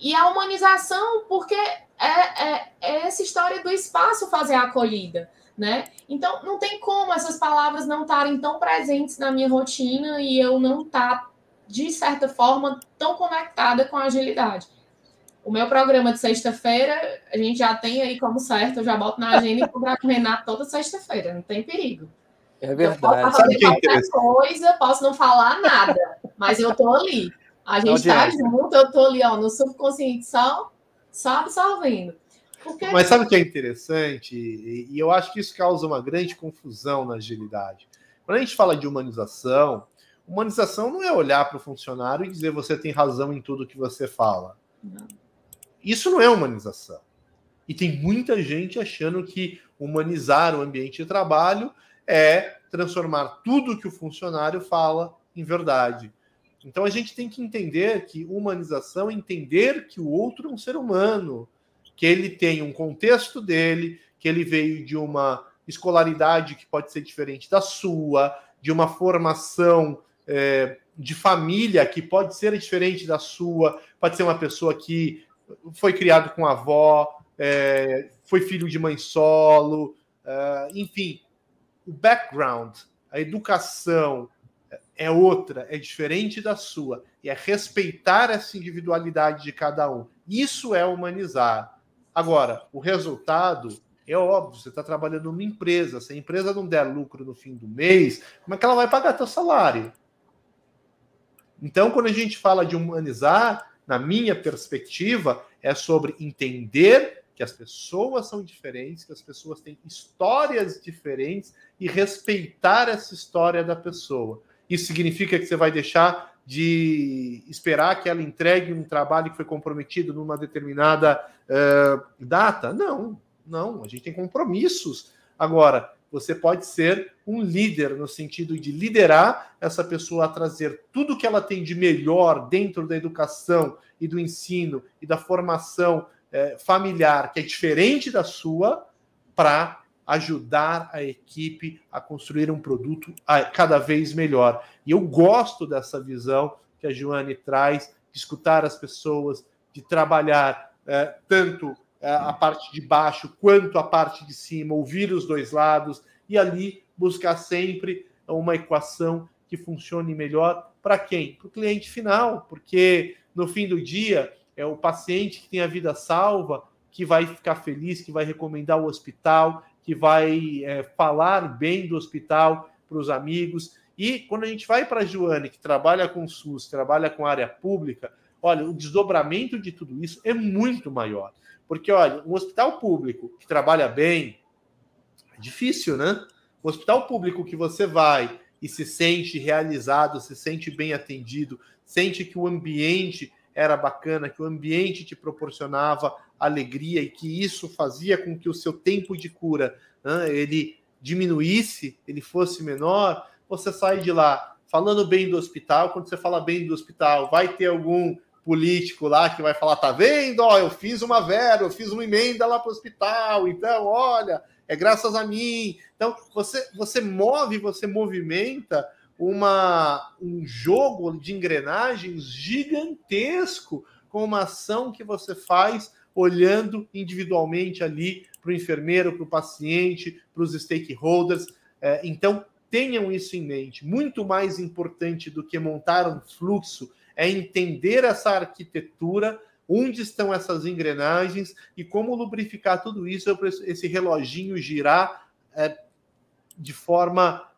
e a humanização, porque é, é, é essa história do espaço fazer a acolhida, né? Então, não tem como essas palavras não estarem tão presentes na minha rotina e eu não estar, tá, de certa forma, tão conectada com a agilidade. O meu programa de sexta-feira, a gente já tem aí como certo, eu já boto na agenda e cobrar com o Renato toda sexta-feira, não tem perigo. É verdade. Eu posso fazer qualquer coisa, posso não falar nada, mas eu tô ali. A gente está junto, eu tô ali, ó, no subconsciente só, só absorvendo. Porque... Mas sabe o que é interessante? E eu acho que isso causa uma grande confusão na agilidade. Quando a gente fala de humanização, humanização não é olhar para o funcionário e dizer você tem razão em tudo que você fala. Não. Isso não é humanização. E tem muita gente achando que humanizar o ambiente de trabalho é transformar tudo que o funcionário fala em verdade. Então a gente tem que entender que humanização é entender que o outro é um ser humano, que ele tem um contexto dele, que ele veio de uma escolaridade que pode ser diferente da sua, de uma formação é, de família que pode ser diferente da sua, pode ser uma pessoa que foi criado com avó, é, foi filho de mãe solo, é, enfim, o background, a educação é outra, é diferente da sua, e é respeitar essa individualidade de cada um. Isso é humanizar. Agora, o resultado é óbvio, você está trabalhando numa empresa, se a empresa não der lucro no fim do mês, como é que ela vai pagar teu salário? Então, quando a gente fala de humanizar, na minha perspectiva, é sobre entender que as pessoas são diferentes, que as pessoas têm histórias diferentes e respeitar essa história da pessoa. Isso significa que você vai deixar de esperar que ela entregue um trabalho que foi comprometido numa determinada uh, data? Não, não. A gente tem compromissos. Agora, você pode ser um líder no sentido de liderar essa pessoa a trazer tudo que ela tem de melhor dentro da educação e do ensino e da formação é, familiar que é diferente da sua para ajudar a equipe a construir um produto cada vez melhor. E eu gosto dessa visão que a Joane traz, de escutar as pessoas, de trabalhar é, tanto é, a parte de baixo quanto a parte de cima, ouvir os dois lados e ali buscar sempre uma equação que funcione melhor para quem? Para o cliente final, porque no fim do dia é o paciente que tem a vida salva que vai ficar feliz, que vai recomendar o hospital, que vai é, falar bem do hospital para os amigos. E quando a gente vai para a Joane, que trabalha com SUS, trabalha com área pública, olha, o desdobramento de tudo isso é muito maior. Porque, olha, um hospital público que trabalha bem, é difícil, né? Um hospital público que você vai e se sente realizado, se sente bem atendido, sente que o ambiente era bacana, que o ambiente te proporcionava alegria e que isso fazia com que o seu tempo de cura né, ele diminuísse, ele fosse menor, você sai de lá falando bem do hospital. Quando você fala bem do hospital, vai ter algum político lá que vai falar: tá vendo? Ó, eu fiz uma vera, eu fiz uma emenda lá para o hospital, então, olha, é graças a mim. Então, você, você move, você movimenta uma, um jogo de engrenagens gigantesco com uma ação que você faz olhando individualmente ali para o enfermeiro, para o paciente, para os stakeholders. É, então, tenham isso em mente. Muito mais importante do que montar um fluxo é entender essa arquitetura, onde estão essas engrenagens e como lubrificar tudo isso, esse reloginho girar é, de forma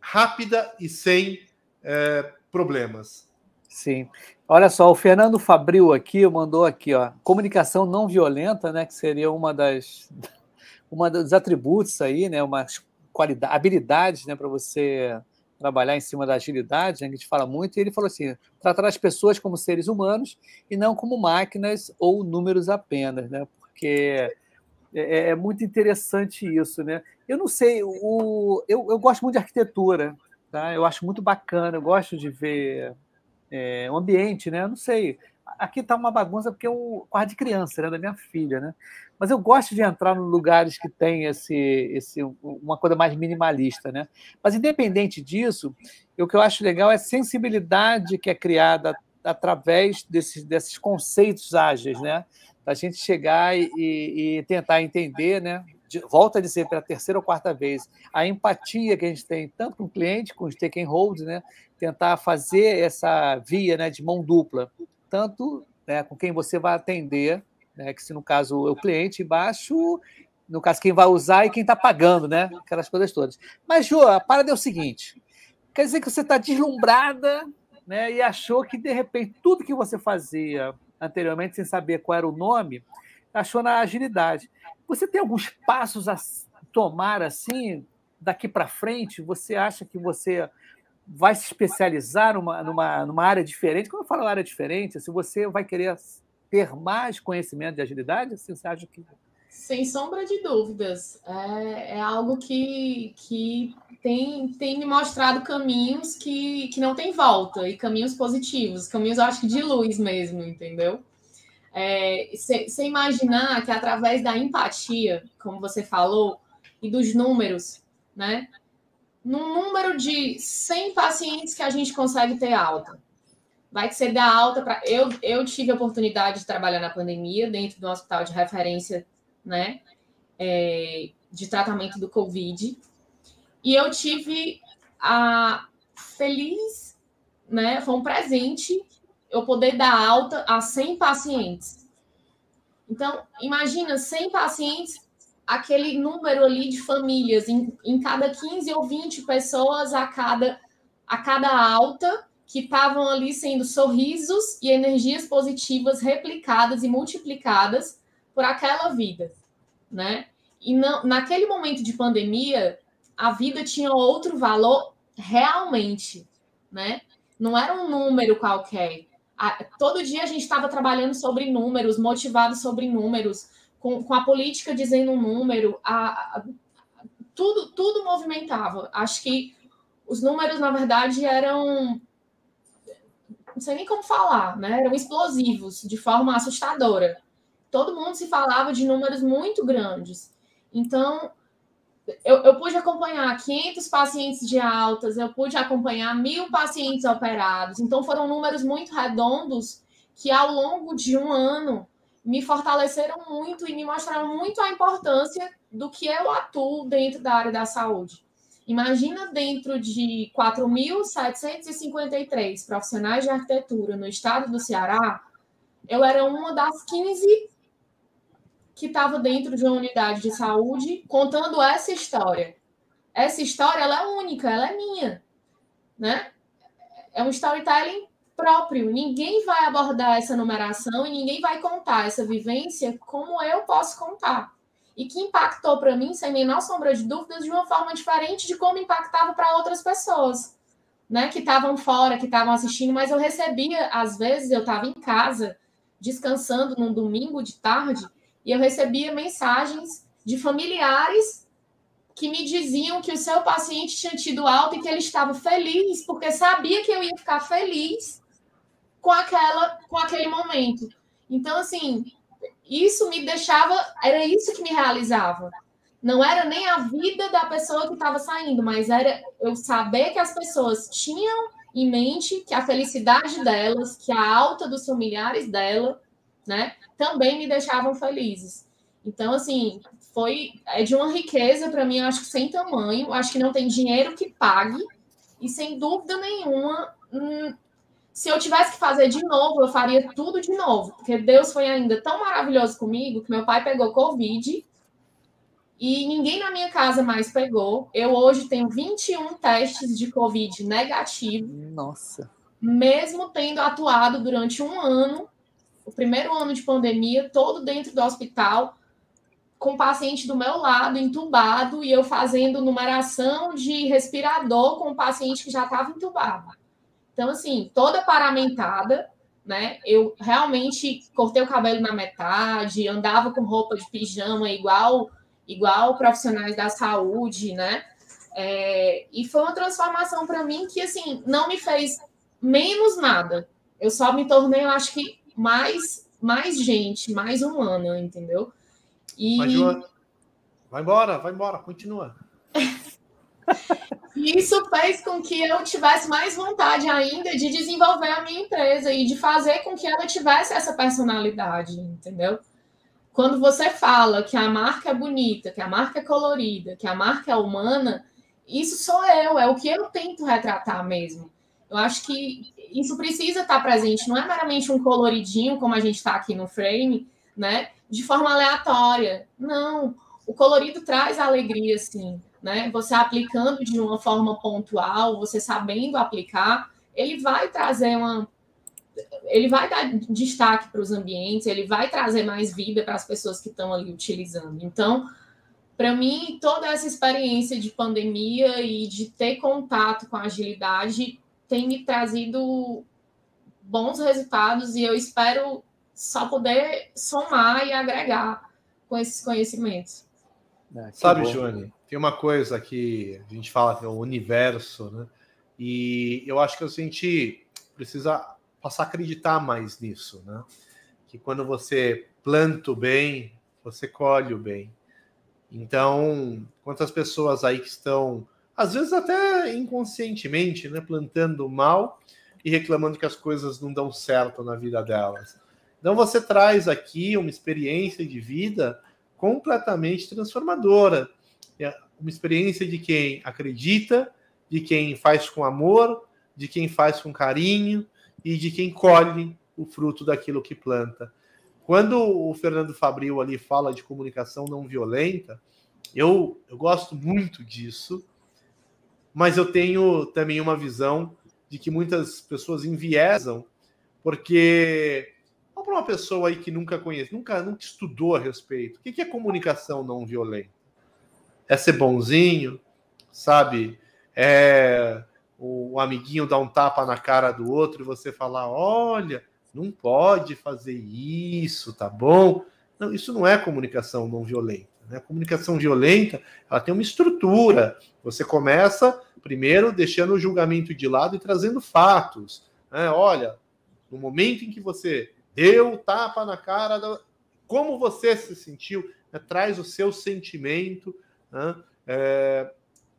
rápida e sem é, problemas. Sim. Olha só, o Fernando Fabril aqui mandou aqui, ó, comunicação não violenta, né, que seria uma das [LAUGHS] uma dos atributos aí, né, umas qualidade, habilidades, né, para você trabalhar em cima da agilidade, né, que a gente fala muito, e ele falou assim: tratar as pessoas como seres humanos e não como máquinas ou números apenas, né? Porque é, é muito interessante isso, né? Eu não sei, o, eu, eu gosto muito de arquitetura, tá? Eu acho muito bacana, eu gosto de ver é, o ambiente, né? Eu não sei, aqui está uma bagunça porque é o quarto de criança, né, da minha filha, né? Mas eu gosto de entrar em lugares que tem esse, esse, uma coisa mais minimalista, né? Mas independente disso, o que eu acho legal é a sensibilidade que é criada através desses, desses conceitos ágeis, né? Da gente chegar e, e tentar entender, né? De, volta a dizer pela terceira ou quarta vez, a empatia que a gente tem tanto com o cliente, com os stakeholders, né? Tentar fazer essa via né, de mão dupla, tanto né, com quem você vai atender, né, que se no caso é o cliente embaixo, no caso quem vai usar e quem está pagando, né? Aquelas coisas todas. Mas, Jô, a parada é o seguinte: quer dizer que você está deslumbrada né, e achou que, de repente, tudo que você fazia anteriormente, sem saber qual era o nome, achou na agilidade. Você tem alguns passos a tomar assim, daqui para frente? Você acha que você vai se especializar numa, numa, numa área diferente. Quando eu falo área diferente, se você vai querer ter mais conhecimento de agilidade, assim, você acha que. Sem sombra de dúvidas. É, é algo que, que tem, tem me mostrado caminhos que, que não tem volta, e caminhos positivos, caminhos, acho que de luz mesmo, entendeu? Você é, imaginar que através da empatia, como você falou, e dos números, né? no número de 100 pacientes que a gente consegue ter alta. Vai que você dá alta para. Eu, eu tive a oportunidade de trabalhar na pandemia dentro do hospital de referência, né? É, de tratamento do Covid. E eu tive a feliz, né? Foi um presente eu poder dar alta a 100 pacientes. Então, imagina 100 pacientes aquele número ali de famílias, em, em cada 15 ou 20 pessoas a cada, a cada alta, que estavam ali sendo sorrisos e energias positivas replicadas e multiplicadas por aquela vida, né? E não, naquele momento de pandemia, a vida tinha outro valor realmente, né? Não era um número qualquer. A, todo dia a gente estava trabalhando sobre números, motivado sobre números, com, com a política dizendo um número, a, a, tudo, tudo movimentava. Acho que os números, na verdade, eram. Não sei nem como falar, né? Eram explosivos, de forma assustadora. Todo mundo se falava de números muito grandes. Então, eu, eu, pude acompanhar 500 pacientes de altas, eu pude acompanhar mil pacientes operados. Então, foram números muito redondos que, ao longo de um ano, me fortaleceram muito e me mostraram muito a importância do que eu atuo dentro da área da saúde. Imagina dentro de 4.753 profissionais de arquitetura no estado do Ceará, eu era uma das 15 que estava dentro de uma unidade de saúde contando essa história. Essa história ela é única, ela é minha, né? É um storytelling próprio. Ninguém vai abordar essa numeração e ninguém vai contar essa vivência como eu posso contar. E que impactou para mim, sem menor sombra de dúvidas, de uma forma diferente de como impactava para outras pessoas, né? Que estavam fora, que estavam assistindo, mas eu recebia, às vezes, eu estava em casa, descansando num domingo de tarde, e eu recebia mensagens de familiares que me diziam que o seu paciente tinha tido alta e que ele estava feliz, porque sabia que eu ia ficar feliz com aquela com aquele momento. Então assim, isso me deixava, era isso que me realizava. Não era nem a vida da pessoa que estava saindo, mas era eu saber que as pessoas tinham em mente que a felicidade delas, que a alta dos familiares dela, né, também me deixavam felizes. Então, assim, foi é de uma riqueza para mim, acho que sem tamanho, acho que não tem dinheiro que pague, e sem dúvida nenhuma, hum, se eu tivesse que fazer de novo, eu faria tudo de novo, porque Deus foi ainda tão maravilhoso comigo que meu pai pegou Covid e ninguém na minha casa mais pegou. Eu hoje tenho 21 testes de Covid negativo. Nossa. Mesmo tendo atuado durante um ano, o primeiro ano de pandemia, todo dentro do hospital, com o paciente do meu lado, entubado, e eu fazendo numeração de respirador com o paciente que já estava entubado. Então, assim, toda paramentada, né? Eu realmente cortei o cabelo na metade, andava com roupa de pijama igual igual profissionais da saúde, né? É, e foi uma transformação para mim que, assim, não me fez menos nada. Eu só me tornei, eu acho que, mais, mais gente, mais humana, entendeu? E... Mas, vai embora, vai embora, continua. E [LAUGHS] isso fez com que eu tivesse mais vontade ainda de desenvolver a minha empresa e de fazer com que ela tivesse essa personalidade, entendeu? Quando você fala que a marca é bonita, que a marca é colorida, que a marca é humana, isso sou eu, é o que eu tento retratar mesmo. Eu acho que isso precisa estar presente, não é meramente um coloridinho, como a gente está aqui no frame, né? De forma aleatória. Não, o colorido traz alegria, sim né? Você aplicando de uma forma pontual, você sabendo aplicar, ele vai trazer uma ele vai dar destaque para os ambientes, ele vai trazer mais vida para as pessoas que estão ali utilizando. Então, para mim, toda essa experiência de pandemia e de ter contato com a agilidade tem me trazido bons resultados e eu espero só poder somar e agregar com esses conhecimentos. Ah, Sabe, Joane, tem uma coisa que a gente fala que é o universo, né? E eu acho que a gente precisa passar a acreditar mais nisso, né? Que quando você planta o bem, você colhe o bem. Então, quantas pessoas aí que estão, às vezes até inconscientemente, né, plantando mal e reclamando que as coisas não dão certo na vida delas. Então, você traz aqui uma experiência de vida completamente transformadora uma experiência de quem acredita, de quem faz com amor, de quem faz com carinho e de quem colhe o fruto daquilo que planta. Quando o Fernando Fabril ali fala de comunicação não violenta, eu, eu gosto muito disso, mas eu tenho também uma visão de que muitas pessoas enviesam, porque para uma pessoa aí que nunca conhece, nunca, nunca estudou a respeito, o que é comunicação não violenta? é ser bonzinho, sabe? É o amiguinho dar um tapa na cara do outro e você falar: olha, não pode fazer isso, tá bom? Não, isso não é comunicação não violenta. Né? A comunicação violenta ela tem uma estrutura. Você começa primeiro deixando o julgamento de lado e trazendo fatos. Né? Olha, no momento em que você deu o tapa na cara, da... como você se sentiu, né? traz o seu sentimento né? é,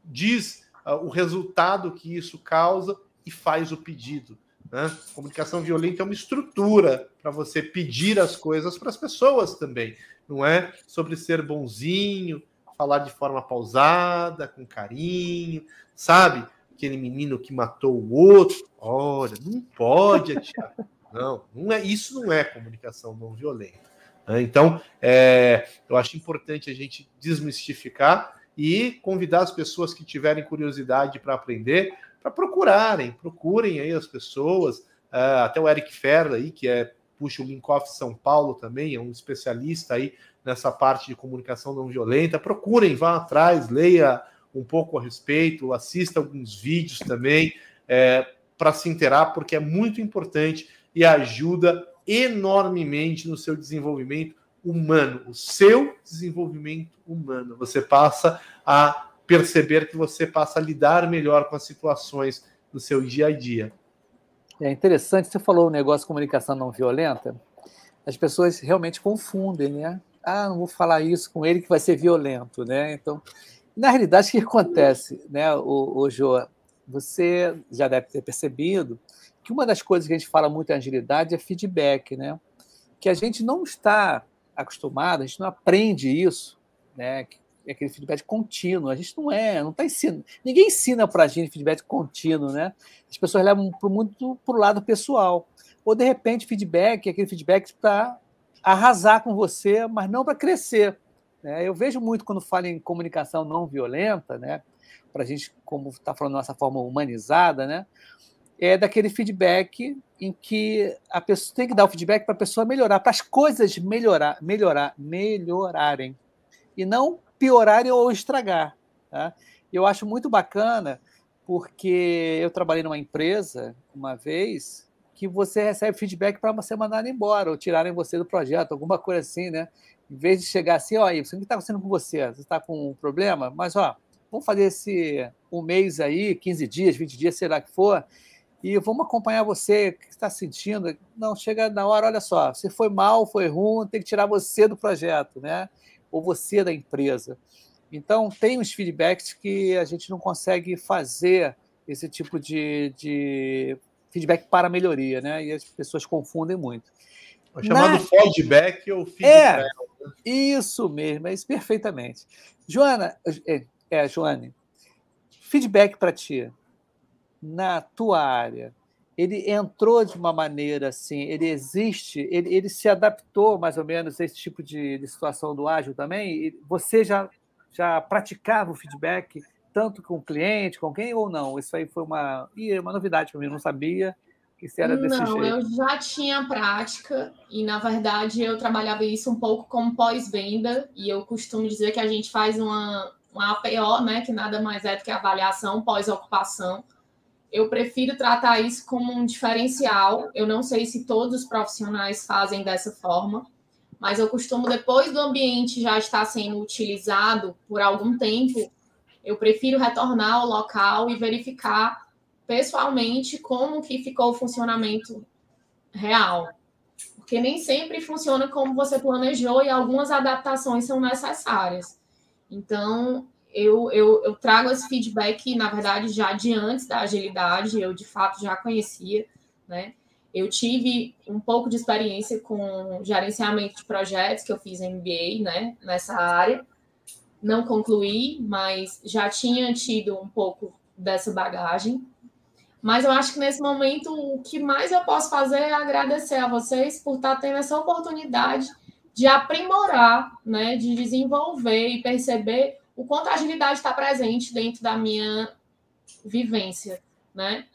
diz uh, o resultado que isso causa e faz o pedido. Né? Comunicação violenta é uma estrutura para você pedir as coisas para as pessoas também. Não é sobre ser bonzinho, falar de forma pausada, com carinho, sabe? Aquele menino que matou o outro. Olha, não pode atirar. [LAUGHS] Não, não é, isso não é comunicação não violenta. Né? Então, é, eu acho importante a gente desmistificar e convidar as pessoas que tiverem curiosidade para aprender para procurarem, procurem aí as pessoas, uh, até o Eric Ferra aí, que é puxa o Linkoff São Paulo também, é um especialista aí nessa parte de comunicação não violenta. Procurem, vá atrás, leia um pouco a respeito, assista alguns vídeos também é, para se inteirar, porque é muito importante e ajuda enormemente no seu desenvolvimento humano, o seu desenvolvimento humano. Você passa a perceber que você passa a lidar melhor com as situações do seu dia a dia. É interessante, você falou o negócio de comunicação não violenta. As pessoas realmente confundem, né? Ah, não vou falar isso com ele que vai ser violento, né? Então, na realidade, o que acontece, né, o, o Jô? Você já deve ter percebido que uma das coisas que a gente fala muito em agilidade é feedback, né? Que a gente não está acostumado, a gente não aprende isso né? Aquele feedback contínuo. A gente não é, não está ensinando. Ninguém ensina para a gente feedback contínuo, né? As pessoas levam muito para o lado pessoal. Ou, de repente, feedback aquele feedback para arrasar com você, mas não para crescer. Né? Eu vejo muito quando falo em comunicação não violenta, né? para a gente, como está falando, nossa forma humanizada, né? é daquele feedback em que a pessoa tem que dar o feedback para a pessoa melhorar, para as coisas melhorar, melhorar, melhorarem e não piorarem ou estragar. Tá? Eu acho muito bacana porque eu trabalhei numa empresa uma vez que você recebe feedback para você mandar embora ou tirarem você do projeto, alguma coisa assim, né? Em vez de chegar assim, ó, o que está acontecendo com você? Você está com um problema? Mas, ó, vamos fazer esse um mês aí, 15 dias, 20 dias, será que for, e vamos acompanhar você, o que está sentindo. Não, chega na hora, olha só, se foi mal, foi ruim, tem que tirar você do projeto, né? Ou você da empresa. Então, tem uns feedbacks que a gente não consegue fazer esse tipo de, de feedback para melhoria, né? E as pessoas confundem muito. É chamado na... feedback ou feedback. É, isso mesmo, é isso perfeitamente. Joana, é, é Joane, feedback para ti na tua área, ele entrou de uma maneira assim, ele existe, ele, ele se adaptou mais ou menos a esse tipo de, de situação do ágil também? Você já, já praticava o feedback tanto com o cliente, com quem ou não? Isso aí foi uma, é uma novidade para mim, eu não sabia que isso era desse não, jeito. Não, eu já tinha prática e, na verdade, eu trabalhava isso um pouco como pós-venda e eu costumo dizer que a gente faz uma, uma APO, né, que nada mais é do que avaliação pós-ocupação, eu prefiro tratar isso como um diferencial. Eu não sei se todos os profissionais fazem dessa forma, mas eu costumo, depois do ambiente já estar sendo utilizado por algum tempo, eu prefiro retornar ao local e verificar pessoalmente como que ficou o funcionamento real. Porque nem sempre funciona como você planejou e algumas adaptações são necessárias. Então, eu, eu, eu trago esse feedback, na verdade, já de antes da agilidade, eu de fato já conhecia, né? Eu tive um pouco de experiência com gerenciamento de projetos, que eu fiz MBA, né, nessa área. Não concluí, mas já tinha tido um pouco dessa bagagem. Mas eu acho que nesse momento o que mais eu posso fazer é agradecer a vocês por estar tendo essa oportunidade de aprimorar, né, de desenvolver e perceber o quanto a agilidade está presente dentro da minha vivência, né?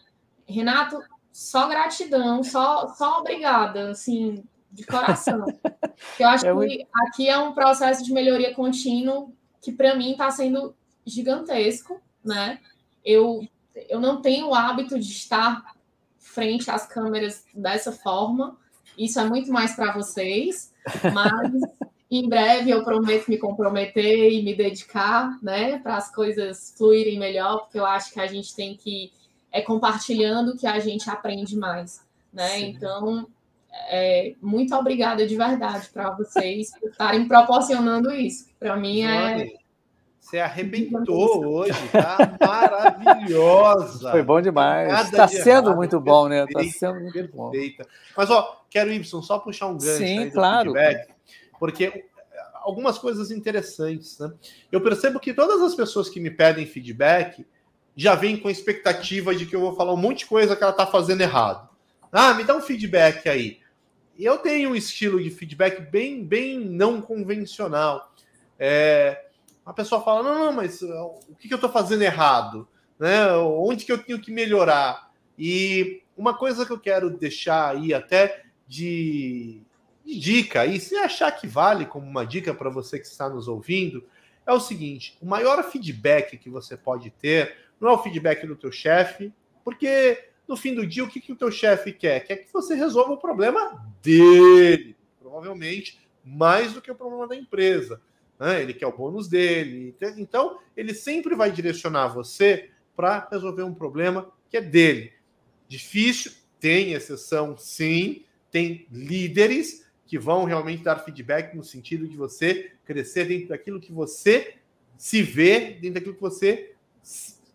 Renato, só gratidão, só, só obrigada, assim, de coração. [LAUGHS] Eu acho é que aqui é um processo de melhoria contínuo que para mim está sendo gigantesco, né? Eu, eu não tenho o hábito de estar frente às câmeras dessa forma. Isso é muito mais para vocês, mas [LAUGHS] em breve eu prometo me comprometer e me dedicar, né, para as coisas fluírem melhor, porque eu acho que a gente tem que é compartilhando que a gente aprende mais, né? Sim. Então, é, muito obrigada de verdade para vocês por estarem proporcionando isso. Para mim é você arrebentou hoje, tá maravilhosa. Foi bom demais. Está sendo errado, muito bom, né? Está sendo muito perfeita. bom. Mas, ó, quero, Y, só puxar um gancho Sim, claro. Feedback porque eh, algumas coisas interessantes, né? Eu percebo que todas as pessoas que me pedem feedback já vêm com expectativa de que eu vou falar um monte de coisa que ela está fazendo errado. Ah, me dá um feedback aí. Eu tenho um estilo de feedback bem, bem não convencional. É, a pessoa fala, não, não, mas uh, o que, que eu estou fazendo errado? Né? Onde que eu tenho que melhorar? E uma coisa que eu quero deixar aí até de dica, e se achar que vale como uma dica para você que está nos ouvindo, é o seguinte: o maior feedback que você pode ter não é o feedback do teu chefe, porque no fim do dia o que, que o teu chefe quer? Quer que você resolva o problema dele, provavelmente mais do que o problema da empresa. Né? Ele quer o bônus dele. Então, ele sempre vai direcionar você para resolver um problema que é dele. Difícil, tem exceção, sim, tem líderes que vão realmente dar feedback no sentido de você crescer dentro daquilo que você se vê, dentro daquilo que você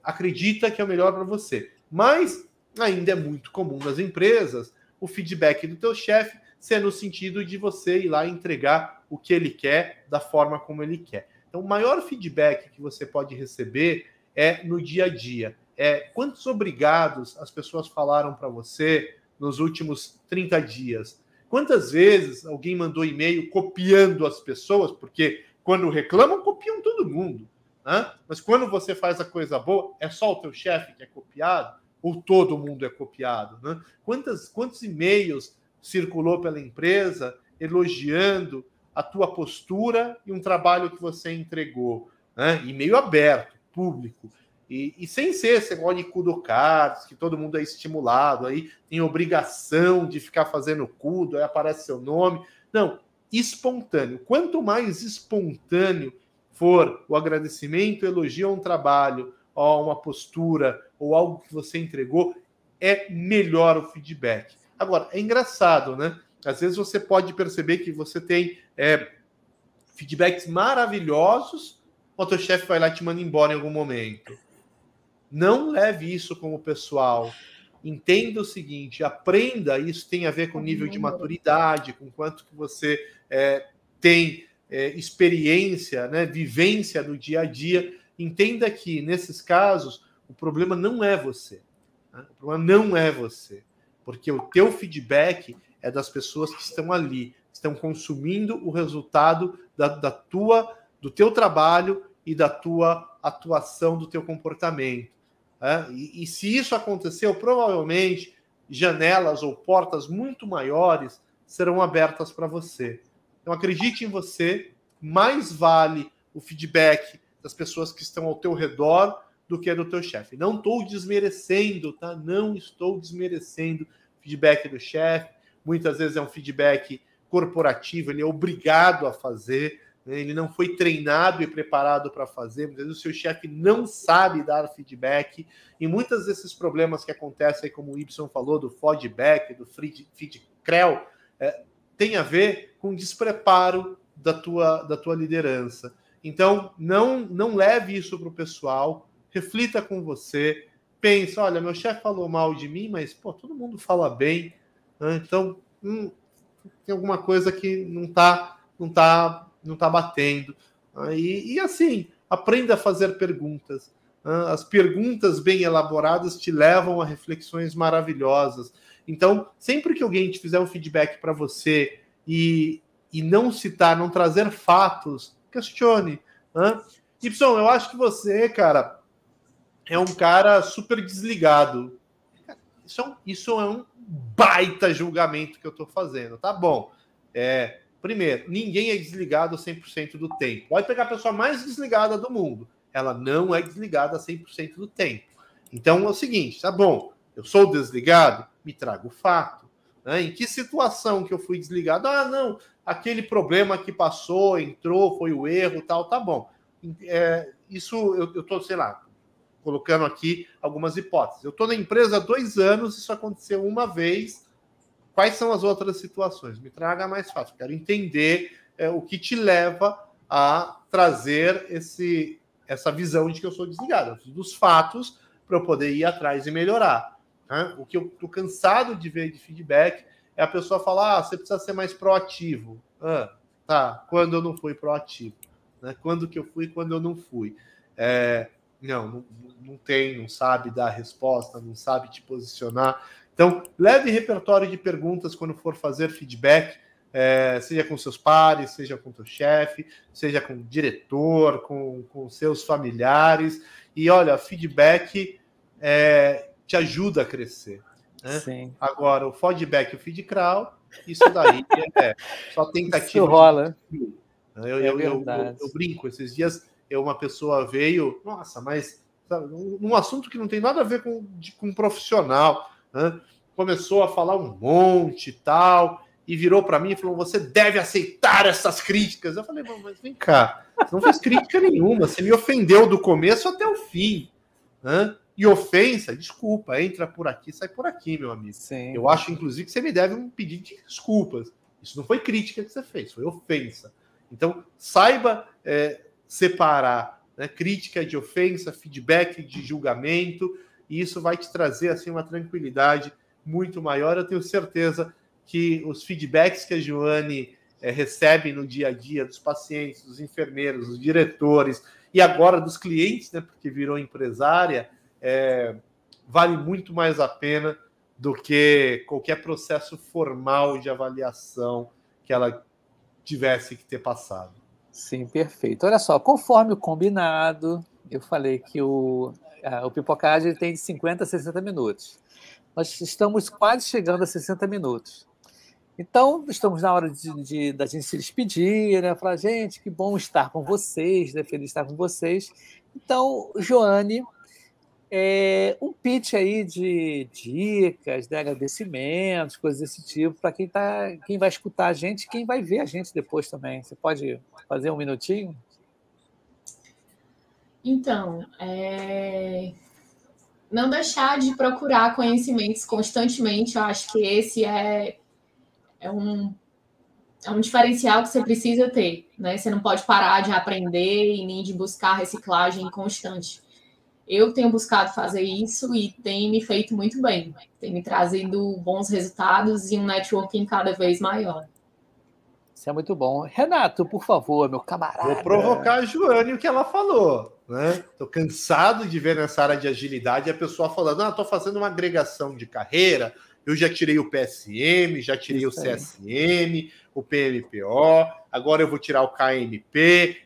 acredita que é o melhor para você. Mas ainda é muito comum nas empresas o feedback do teu chefe ser no sentido de você ir lá entregar o que ele quer da forma como ele quer. Então, o maior feedback que você pode receber é no dia a dia. É quantos obrigados as pessoas falaram para você nos últimos 30 dias? Quantas vezes alguém mandou e-mail copiando as pessoas? Porque quando reclamam, copiam todo mundo. Né? Mas quando você faz a coisa boa, é só o teu chefe que é copiado? Ou todo mundo é copiado? Né? Quantas, quantos e-mails circulou pela empresa elogiando a tua postura e um trabalho que você entregou? Né? E-mail aberto, público. E, e, sem ser esse negócio de cards, que todo mundo é estimulado, aí tem obrigação de ficar fazendo cudo, aí aparece seu nome. Não, espontâneo. Quanto mais espontâneo for o agradecimento, elogio a um trabalho, a uma postura ou algo que você entregou, é melhor o feedback. Agora, é engraçado, né? Às vezes você pode perceber que você tem é, feedbacks maravilhosos, o teu chefe vai lá e te manda embora em algum momento. Não leve isso como pessoal. Entenda o seguinte, aprenda, isso tem a ver com nível de maturidade, com quanto que você é, tem é, experiência, né, vivência no dia a dia, entenda que nesses casos o problema não é você. Né? O problema não é você, porque o teu feedback é das pessoas que estão ali, estão consumindo o resultado da, da tua, do teu trabalho e da tua atuação, do teu comportamento. Né? E, e se isso aconteceu, provavelmente janelas ou portas muito maiores serão abertas para você. Então acredite em você, mais vale o feedback das pessoas que estão ao teu redor do que do teu chefe. Não estou desmerecendo, tá? Não estou desmerecendo o feedback do chefe. Muitas vezes é um feedback corporativo, ele é obrigado a fazer? Ele não foi treinado e preparado para fazer. Muitas vezes o seu chefe não sabe dar feedback. E muitos desses problemas que acontecem, como o Y falou, do feedback, do feed, feed creu, é, tem a ver com despreparo da tua, da tua liderança. Então, não, não leve isso para o pessoal, reflita com você, pensa, olha, meu chefe falou mal de mim, mas pô, todo mundo fala bem, né? então hum, tem alguma coisa que não está não tá, não tá batendo. E, e assim, aprenda a fazer perguntas. As perguntas bem elaboradas te levam a reflexões maravilhosas. Então, sempre que alguém te fizer um feedback para você e, e não citar, não trazer fatos, questione. Né? Y, eu acho que você, cara, é um cara super desligado. Isso é um, isso é um baita julgamento que eu estou fazendo, tá bom? É, primeiro, ninguém é desligado 100% do tempo. Pode pegar a pessoa mais desligada do mundo, ela não é desligada 100% do tempo. Então é o seguinte, tá bom, eu sou desligado, me traga o fato. Né? Em que situação que eu fui desligado? Ah, não, aquele problema que passou, entrou, foi o erro, tal, tá bom. É, isso eu estou, sei lá, colocando aqui algumas hipóteses. Eu estou na empresa há dois anos, isso aconteceu uma vez. Quais são as outras situações? Me traga mais fácil. Quero entender é, o que te leva a trazer esse, essa visão de que eu sou desligado, dos fatos, para eu poder ir atrás e melhorar. Né? O que eu estou cansado de ver de feedback é a pessoa falar: ah, você precisa ser mais proativo. Ah, tá, quando eu não fui proativo? Né? Quando que eu fui quando eu não fui? É, não, não, não tem, não sabe dar resposta, não sabe te posicionar. Então, leve repertório de perguntas quando for fazer feedback, é, seja com seus pares, seja com teu chefe, seja com o diretor, com, com seus familiares. E olha, feedback é, te ajuda a crescer. Né? Sim. Agora, o feedback e o feed crawl, isso daí [LAUGHS] é só tentativa. Isso rola. De... Eu, é eu, eu, eu, brinco, esses dias eu, uma pessoa veio, nossa, mas sabe, um, um, assunto que não tem nada a ver com, de, com um profissional, né? começou a falar um monte e tal, e virou para mim e falou: Você deve aceitar essas críticas. Eu falei: Mas vem cá, você não fez crítica nenhuma, você me ofendeu do começo até o fim. Né? E ofensa, desculpa, entra por aqui, sai por aqui, meu amigo. Sim. Eu acho, inclusive, que você me deve um pedido de desculpas. Isso não foi crítica que você fez, foi ofensa. Então, saiba é, separar né, crítica de ofensa, feedback de julgamento, e isso vai te trazer assim uma tranquilidade muito maior. Eu tenho certeza que os feedbacks que a Joane é, recebem no dia a dia dos pacientes, dos enfermeiros, dos diretores e agora dos clientes, né, porque virou empresária, é, vale muito mais a pena do que qualquer processo formal de avaliação que ela tivesse que ter passado. Sim, perfeito. Olha só, conforme o combinado, eu falei que o, a, o pipocagem tem de 50 a 60 minutos. Nós estamos quase chegando a 60 minutos. Então, estamos na hora de, de, da gente se despedir, né? Falar, gente, que bom estar com vocês, né? Feliz estar com vocês. Então, Joane, é, um pitch aí de dicas, de agradecimentos, coisas desse tipo, para quem, tá, quem vai escutar a gente quem vai ver a gente depois também. Você pode fazer um minutinho? Então, é... não deixar de procurar conhecimentos constantemente, eu acho que esse é, é, um, é um diferencial que você precisa ter. Né? Você não pode parar de aprender e nem de buscar reciclagem constante eu tenho buscado fazer isso e tem me feito muito bem. Tem me trazido bons resultados e um networking cada vez maior. Isso é muito bom. Renato, por favor, meu camarada. Vou provocar a Joane o que ela falou. Né? Tô cansado de ver nessa área de agilidade a pessoa falando: ah, tô fazendo uma agregação de carreira, eu já tirei o PSM, já tirei Isso o CSM, aí. o PMPO, agora eu vou tirar o KMP.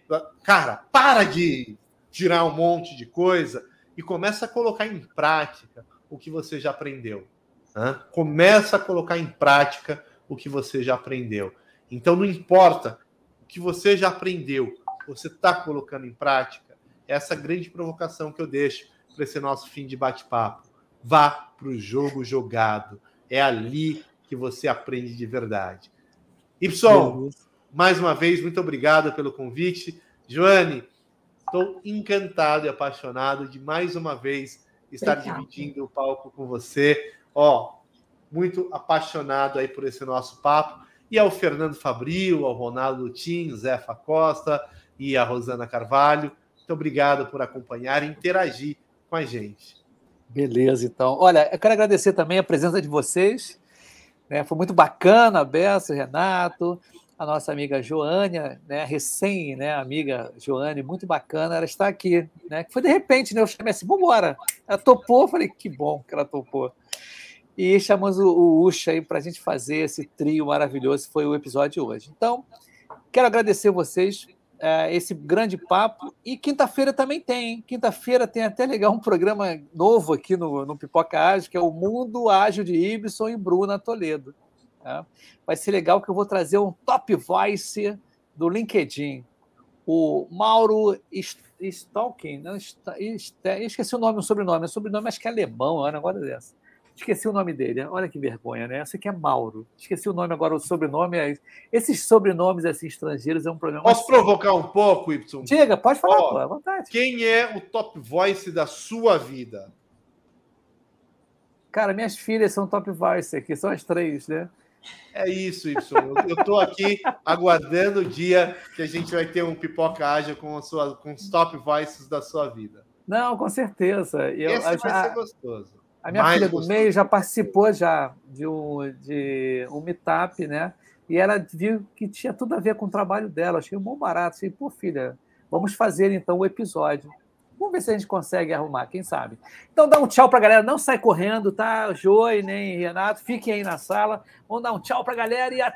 Cara, para de tirar um monte de coisa e começa a colocar em prática o que você já aprendeu. Né? Começa a colocar em prática o que você já aprendeu. Então não importa o que você já aprendeu, você está colocando em prática. Essa grande provocação que eu deixo para esse nosso fim de bate-papo. Vá para o jogo jogado. É ali que você aprende de verdade. Y, mais uma vez, muito obrigado pelo convite. Joane, Estou encantado e apaixonado de mais uma vez estar Obrigada. dividindo o palco com você. Ó, muito apaixonado aí por esse nosso papo. E ao Fernando Fabril, ao Ronaldo Tim, Zefa Costa e a Rosana Carvalho. Muito obrigado por acompanhar e interagir com a gente. Beleza, então. Olha, eu quero agradecer também a presença de vocês. Né? Foi muito bacana, Bessa, Renato, a nossa amiga Joânia, né, recém, né, amiga Joane, muito bacana, ela está aqui, né, foi de repente, né, eu chamei assim, vamos embora, ela topou, falei, que bom que ela topou, e chamamos o, o Ucha aí para a gente fazer esse trio maravilhoso, foi o episódio de hoje. Então, quero agradecer vocês, é, esse grande papo, e quinta-feira também tem, quinta-feira tem até legal um programa novo aqui no, no Pipoca Ágil, que é o Mundo Ágil de Ibson e Bruna Toledo. Tá? Vai ser legal que eu vou trazer um top voice do LinkedIn. O Mauro Stalking, não, esqueci o nome, o sobrenome. O sobrenome acho que é alemão, é dessa. Esqueci o nome dele. Olha que vergonha, né? Esse aqui é Mauro. Esqueci o nome agora, o sobrenome. É... Esses sobrenomes assim, estrangeiros é um problema. Posso provocar um pouco, Y? Diga, pode falar, oh, pô, à vontade. Quem é o top voice da sua vida? Cara, minhas filhas são top voice aqui, são as três, né? É isso, Y. Eu estou aqui aguardando o dia que a gente vai ter um pipoca ágil com, a sua, com os top voices da sua vida. Não, com certeza. Eu, Esse vai já, ser gostoso. A minha filha do meio já participou já de um, de um meetup, né? E ela viu que tinha tudo a ver com o trabalho dela. Achei um bom barato. Achei, pô, filha, vamos fazer então o episódio. Vamos ver se a gente consegue arrumar, quem sabe. Então dá um tchau para a galera, não sai correndo, tá? Joy, nem Renato, fiquem aí na sala. Vamos dar um tchau para a galera e até.